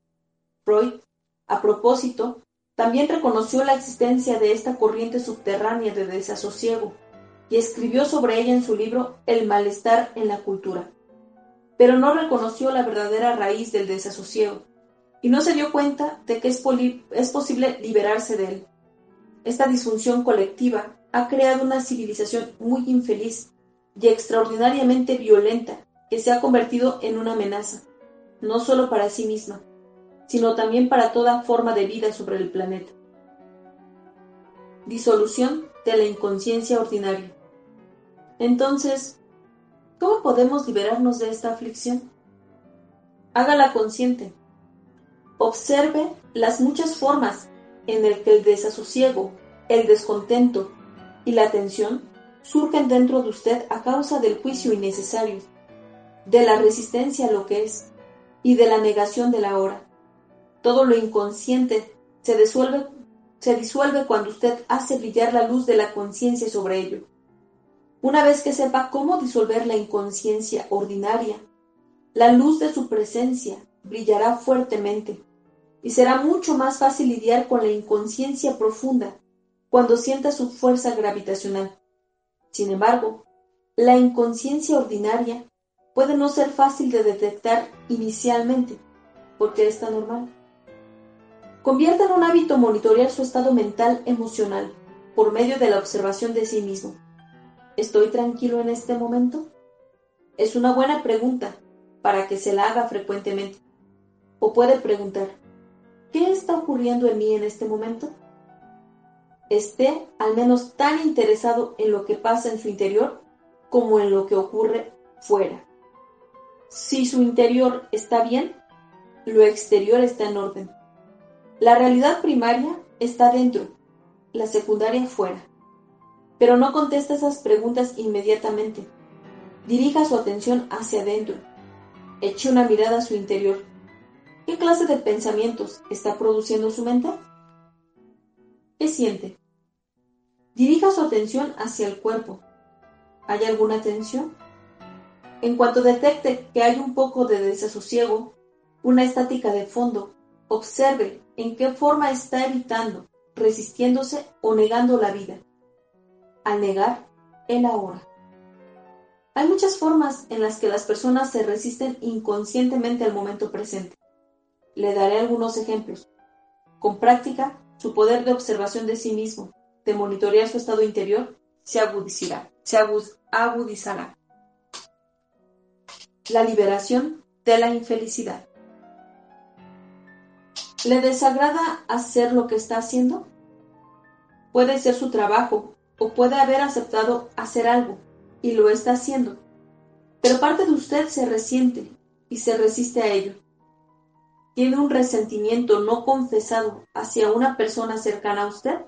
Freud, a propósito, también reconoció la existencia de esta corriente subterránea de desasosiego y escribió sobre ella en su libro El malestar en la cultura. Pero no reconoció la verdadera raíz del desasosiego y no se dio cuenta de que es, posible liberarse de él. Esta disfunción colectiva ha creado una civilización muy infeliz y extraordinariamente violenta que se ha convertido en una amenaza, no solo para sí misma, sino también para toda forma de vida sobre el planeta. Disolución de la inconsciencia ordinaria. Entonces, ¿cómo podemos liberarnos de esta aflicción? Hágala consciente. Observe las muchas formas en las que el desasosiego, el descontento y la tensión surgen dentro de usted a causa del juicio innecesario, de la resistencia a lo que es y de la negación de la hora. Todo lo inconsciente se disuelve, se disuelve cuando usted hace brillar la luz de la conciencia sobre ello. Una vez que sepa cómo disolver la inconsciencia ordinaria, la luz de su presencia brillará fuertemente y será mucho más fácil lidiar con la inconsciencia profunda cuando sienta su fuerza gravitacional. Sin embargo, la inconsciencia ordinaria puede no ser fácil de detectar inicialmente, porque está normal. Convierta en un hábito monitorear su estado mental emocional por medio de la observación de sí mismo. ¿Estoy tranquilo en este momento? Es una buena pregunta para que se la haga frecuentemente. O puede preguntar, ¿qué está ocurriendo en mí en este momento? Esté al menos tan interesado en lo que pasa en su interior como en lo que ocurre fuera. Si su interior está bien, lo exterior está en orden. La realidad primaria está dentro, la secundaria fuera. Pero no conteste esas preguntas inmediatamente. Dirija su atención hacia adentro. Eche una mirada a su interior. ¿Qué clase de pensamientos está produciendo su mente? ¿Qué siente? Dirija su atención hacia el cuerpo. ¿Hay alguna tensión? En cuanto detecte que hay un poco de desasosiego, una estática de fondo, observe en qué forma está evitando, resistiéndose o negando la vida. Al negar el ahora. Hay muchas formas en las que las personas se resisten inconscientemente al momento presente. Le daré algunos ejemplos. Con práctica, su poder de observación de sí mismo, de monitorear su estado interior, se agudizará. Se agudizará. La liberación de la infelicidad. ¿Le desagrada hacer lo que está haciendo? Puede ser su trabajo o puede haber aceptado hacer algo y lo está haciendo, pero parte de usted se resiente y se resiste a ello. ¿Tiene un resentimiento no confesado hacia una persona cercana a usted?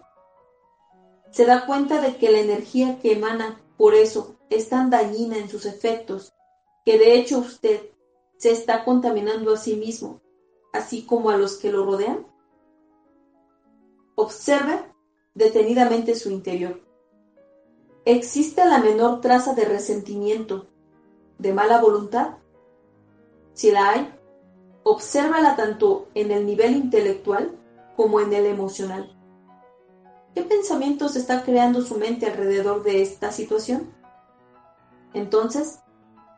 ¿Se da cuenta de que la energía que emana por eso es tan dañina en sus efectos que de hecho usted se está contaminando a sí mismo, así como a los que lo rodean? Observe detenidamente su interior. ¿Existe la menor traza de resentimiento, de mala voluntad? Si la hay, obsérvala tanto en el nivel intelectual como en el emocional. ¿Qué pensamientos está creando su mente alrededor de esta situación? Entonces,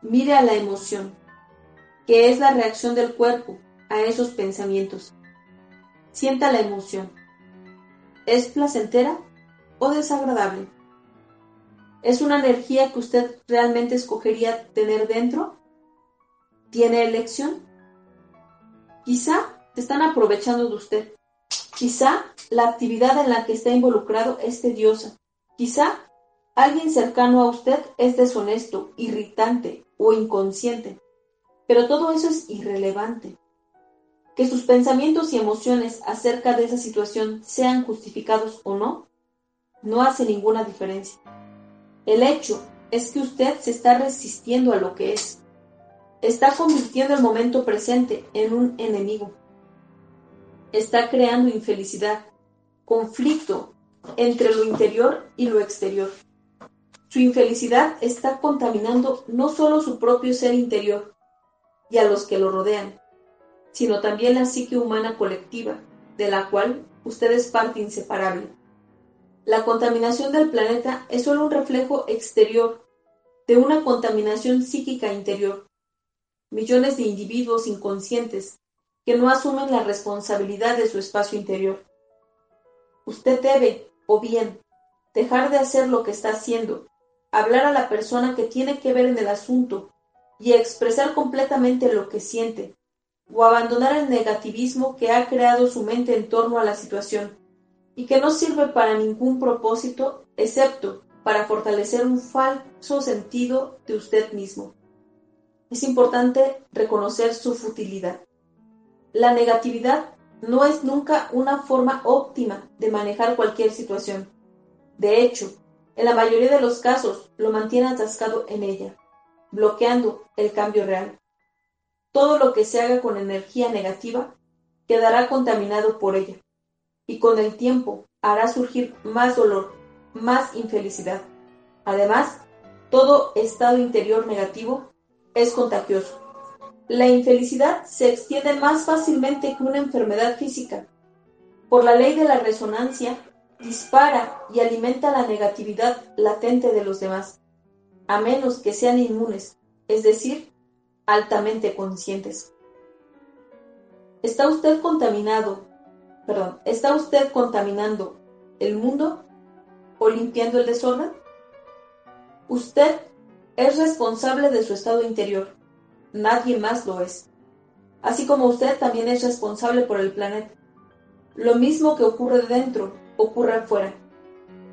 mire a la emoción, que es la reacción del cuerpo a esos pensamientos. Sienta la emoción. ¿Es placentera o desagradable? ¿Es una energía que usted realmente escogería tener dentro? ¿Tiene elección? Quizá te están aprovechando de usted. Quizá la actividad en la que está involucrado es tediosa. Quizá alguien cercano a usted es deshonesto, irritante o inconsciente. Pero todo eso es irrelevante. Que sus pensamientos y emociones acerca de esa situación sean justificados o no, no hace ninguna diferencia. El hecho es que usted se está resistiendo a lo que es. Está convirtiendo el momento presente en un enemigo. Está creando infelicidad, conflicto entre lo interior y lo exterior. Su infelicidad está contaminando no solo su propio ser interior y a los que lo rodean, sino también la psique humana colectiva, de la cual usted es parte inseparable. La contaminación del planeta es solo un reflejo exterior de una contaminación psíquica interior. Millones de individuos inconscientes que no asumen la responsabilidad de su espacio interior. Usted debe, o bien, dejar de hacer lo que está haciendo, hablar a la persona que tiene que ver en el asunto y expresar completamente lo que siente, o abandonar el negativismo que ha creado su mente en torno a la situación y que no sirve para ningún propósito excepto para fortalecer un falso sentido de usted mismo. Es importante reconocer su futilidad. La negatividad no es nunca una forma óptima de manejar cualquier situación. De hecho, en la mayoría de los casos lo mantiene atascado en ella, bloqueando el cambio real. Todo lo que se haga con energía negativa quedará contaminado por ella y con el tiempo hará surgir más dolor, más infelicidad. Además, todo estado interior negativo es contagioso. La infelicidad se extiende más fácilmente que una enfermedad física. Por la ley de la resonancia, dispara y alimenta la negatividad latente de los demás, a menos que sean inmunes, es decir, altamente conscientes. ¿Está usted contaminado perdón, ¿está usted contaminando el mundo o limpiando el desorden? Usted es responsable de su estado interior. Nadie más lo es. Así como usted también es responsable por el planeta. Lo mismo que ocurre dentro, ocurre afuera.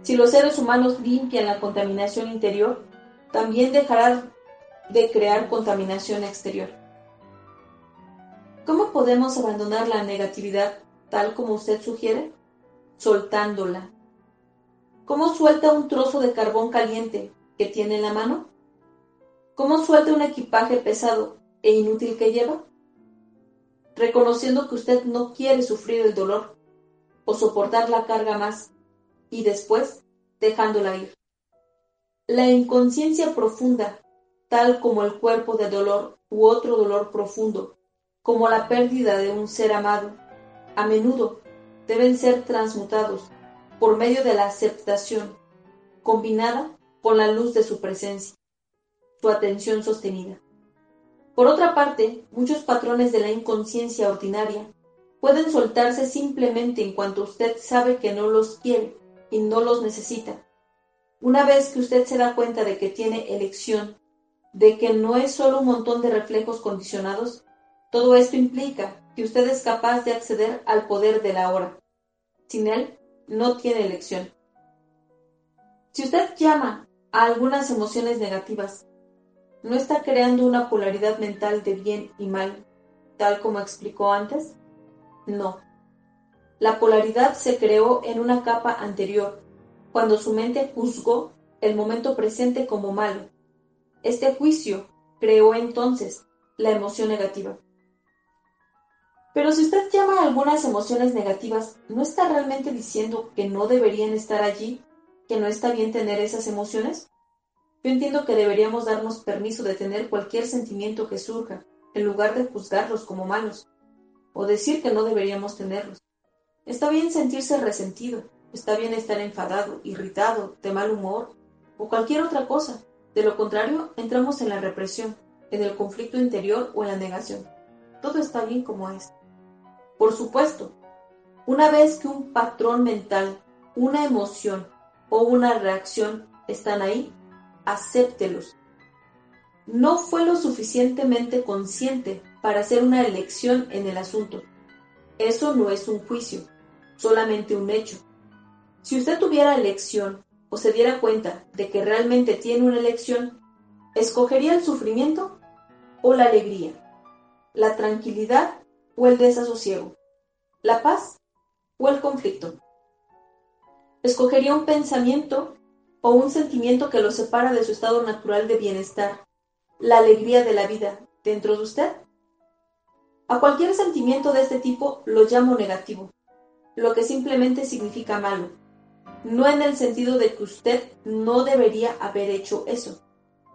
Si los seres humanos limpian la contaminación interior, también dejarán de crear contaminación exterior. ¿Cómo podemos abandonar la negatividad tal como usted sugiere? Soltándola. ¿Cómo suelta un trozo de carbón caliente que tiene en la mano? ¿Cómo suelta un equipaje pesado e inútil que lleva? Reconociendo que usted no quiere sufrir el dolor o soportar la carga más y después dejándola ir. La inconsciencia profunda, tal como el cuerpo de dolor u otro dolor profundo, como la pérdida de un ser amado, a menudo deben ser transmutados por medio de la aceptación, combinada con la luz de su presencia, su atención sostenida. Por otra parte, muchos patrones de la inconsciencia ordinaria pueden soltarse simplemente en cuanto usted sabe que no los quiere y no los necesita. Una vez que usted se da cuenta de que tiene elección, de que no es solo un montón de reflejos condicionados, todo esto implica que usted es capaz de acceder al poder de la hora. Sin él, no tiene elección. Si usted llama a algunas emociones negativas, ¿no está creando una polaridad mental de bien y mal, tal como explicó antes? No. La polaridad se creó en una capa anterior, cuando su mente juzgó el momento presente como malo. Este juicio creó entonces la emoción negativa. Pero si usted llama a algunas emociones negativas, ¿no está realmente diciendo que no deberían estar allí, que no está bien tener esas emociones? Yo entiendo que deberíamos darnos permiso de tener cualquier sentimiento que surja, en lugar de juzgarlos como malos, o decir que no deberíamos tenerlos. Está bien sentirse resentido, está bien estar enfadado, irritado, de mal humor, o cualquier otra cosa. De lo contrario, entramos en la represión, en el conflicto interior o en la negación. Todo está bien como es. Por supuesto, una vez que un patrón mental, una emoción o una reacción están ahí, acéptelos. No fue lo suficientemente consciente para hacer una elección en el asunto. Eso no es un juicio, solamente un hecho. Si usted tuviera elección o se diera cuenta de que realmente tiene una elección, ¿escogería el sufrimiento o la alegría? ¿La tranquilidad o el desasosiego, la paz o el conflicto. Escogería un pensamiento o un sentimiento que lo separa de su estado natural de bienestar, la alegría de la vida dentro de usted. A cualquier sentimiento de este tipo lo llamo negativo, lo que simplemente significa malo, no en el sentido de que usted no debería haber hecho eso,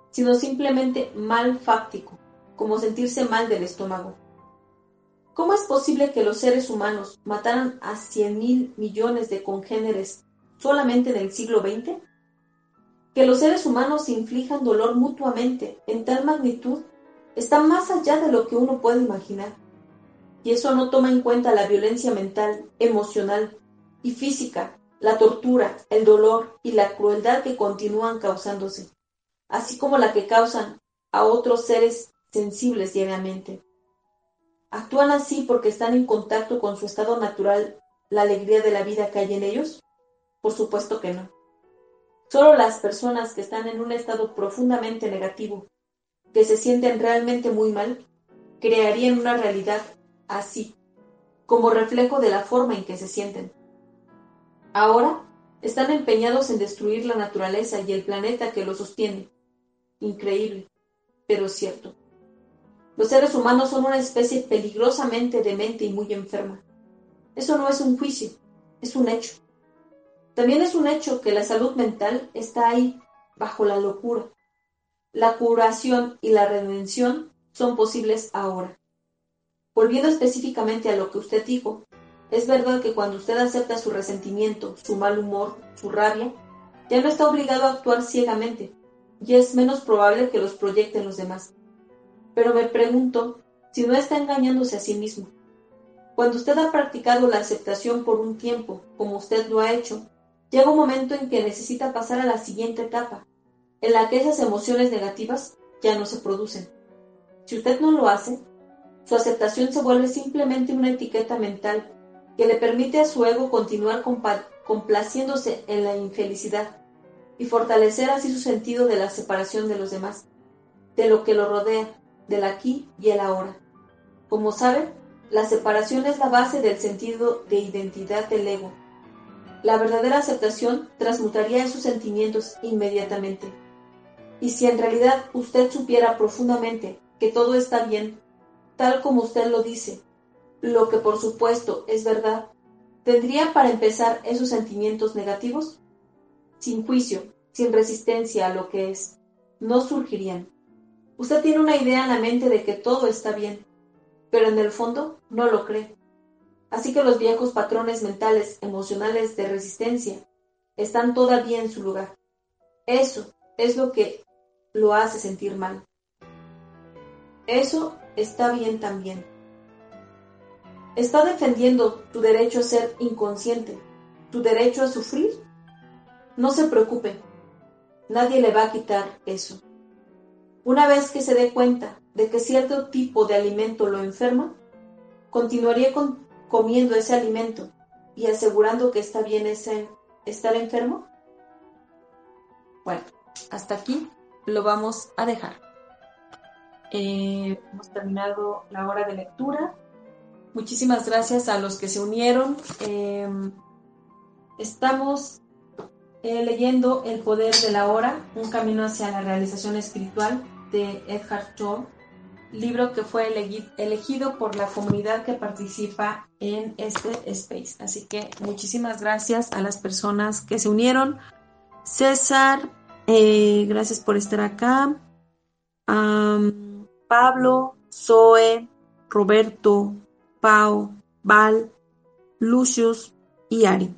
sino simplemente mal fáctico, como sentirse mal del estómago. ¿Cómo es posible que los seres humanos mataran a cien mil millones de congéneres solamente en el siglo XX? Que los seres humanos se inflijan dolor mutuamente en tal magnitud está más allá de lo que uno puede imaginar. Y eso no toma en cuenta la violencia mental, emocional y física, la tortura, el dolor y la crueldad que continúan causándose, así como la que causan a otros seres sensibles diariamente. ¿Actúan así porque están en contacto con su estado natural, la alegría de la vida que hay en ellos? Por supuesto que no. Solo las personas que están en un estado profundamente negativo, que se sienten realmente muy mal, crearían una realidad así, como reflejo de la forma en que se sienten. Ahora están empeñados en destruir la naturaleza y el planeta que lo sostiene. Increíble, pero cierto. Los seres humanos son una especie peligrosamente demente y muy enferma. Eso no es un juicio, es un hecho. También es un hecho que la salud mental está ahí, bajo la locura. La curación y la redención son posibles ahora. Volviendo específicamente a lo que usted dijo, es verdad que cuando usted acepta su resentimiento, su mal humor, su rabia, ya no está obligado a actuar ciegamente, y es menos probable que los proyecten los demás pero me pregunto si no está engañándose a sí mismo. Cuando usted ha practicado la aceptación por un tiempo, como usted lo ha hecho, llega un momento en que necesita pasar a la siguiente etapa, en la que esas emociones negativas ya no se producen. Si usted no lo hace, su aceptación se vuelve simplemente una etiqueta mental que le permite a su ego continuar complaciéndose en la infelicidad y fortalecer así su sentido de la separación de los demás, de lo que lo rodea, del aquí y el ahora. Como sabe, la separación es la base del sentido de identidad del ego. La verdadera aceptación transmutaría esos sentimientos inmediatamente. Y si en realidad usted supiera profundamente que todo está bien, tal como usted lo dice, lo que por supuesto es verdad, ¿tendría para empezar esos sentimientos negativos? Sin juicio, sin resistencia a lo que es, no surgirían Usted tiene una idea en la mente de que todo está bien, pero en el fondo no lo cree. Así que los viejos patrones mentales, emocionales de resistencia están todavía en su lugar. Eso es lo que lo hace sentir mal. Eso está bien también. ¿Está defendiendo tu derecho a ser inconsciente, tu derecho a sufrir? No se preocupe, nadie le va a quitar eso. Una vez que se dé cuenta de que cierto tipo de alimento lo enferma, continuaría comiendo ese alimento y asegurando que está bien ese estar enfermo. Bueno, hasta aquí lo vamos a dejar. Eh, hemos terminado la hora de lectura. Muchísimas gracias a los que se unieron. Em, estamos eh, leyendo El poder de la hora, un camino hacia la realización espiritual de Edhard Tolle, libro que fue elegido por la comunidad que participa en este space. Así que muchísimas gracias a las personas que se unieron. César, eh, gracias por estar acá. Pablo, Zoe, Roberto, Pau, Val, Lucius y Ari.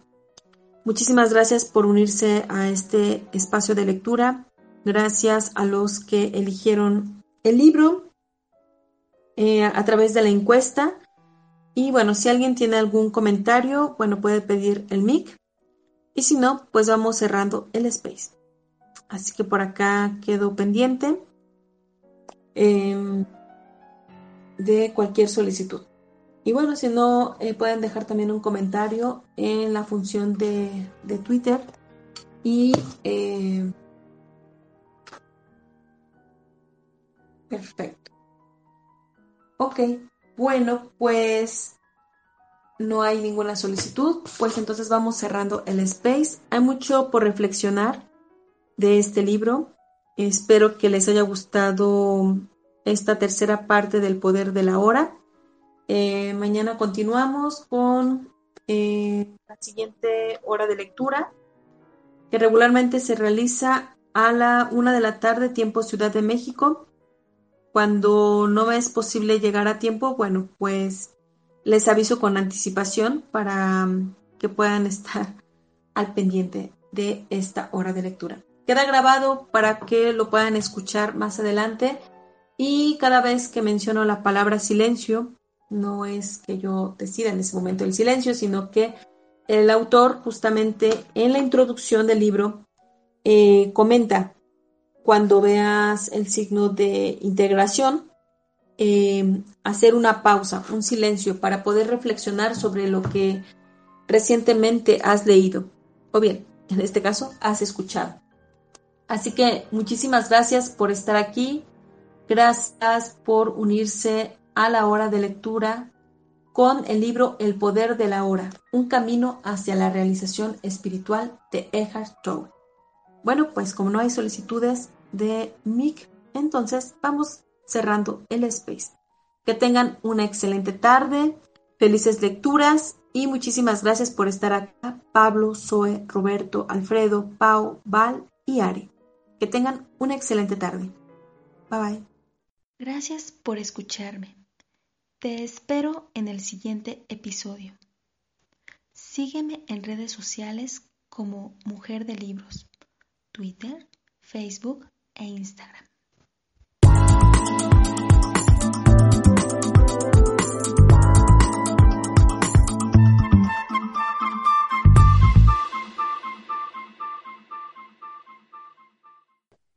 Muchísimas gracias por unirse a este espacio de lectura. Gracias a los que eligieron el libro eh, a través de la encuesta. Y bueno, si alguien tiene algún comentario, bueno, puede pedir el mic. Y si no, pues vamos cerrando el space. Así que por acá quedo pendiente em, de cualquier solicitud. Y bueno, si no, eh, pueden dejar también un comentario en la función de, Twitter. Y eh, perfecto. Ok, bueno, pues no hay ninguna solicitud. Pues entonces vamos cerrando el space. Hay mucho por reflexionar de este libro. Espero que les haya gustado esta tercera parte del poder de la hora. Eh, mañana continuamos con eh, la siguiente hora de lectura, que regularmente se realiza a la una de la tarde, tiempo Ciudad de México. Cuando no es posible llegar a tiempo, bueno, pues les aviso con anticipación para mm, que puedan estar al pendiente de esta hora de lectura. Queda grabado para que lo puedan escuchar más adelante y cada vez que menciono la palabra silencio, no es que yo decida en ese momento el silencio, sino que el autor justamente en la introducción del libro eh, comenta cuando veas el signo de integración, eh, hacer una pausa, un silencio para poder reflexionar sobre lo que recientemente has leído o bien, en este caso, has escuchado. Así que muchísimas gracias por estar aquí, gracias por unirse a la hora de lectura con el libro El poder de la hora, un camino hacia la realización espiritual de Eckhart Tolle. Bueno, pues como no hay solicitudes de MIC, entonces vamos cerrando el space. Que tengan una excelente tarde, felices lecturas y muchísimas gracias por estar acá, Pablo, Zoe, Roberto, Alfredo, Pau, Val y Ari. Que tengan una excelente tarde. Bye bye. Gracias por escucharme. Te espero en el siguiente episodio. Sígueme en redes sociales como Mujer de Libros, Twitter, Facebook e Instagram.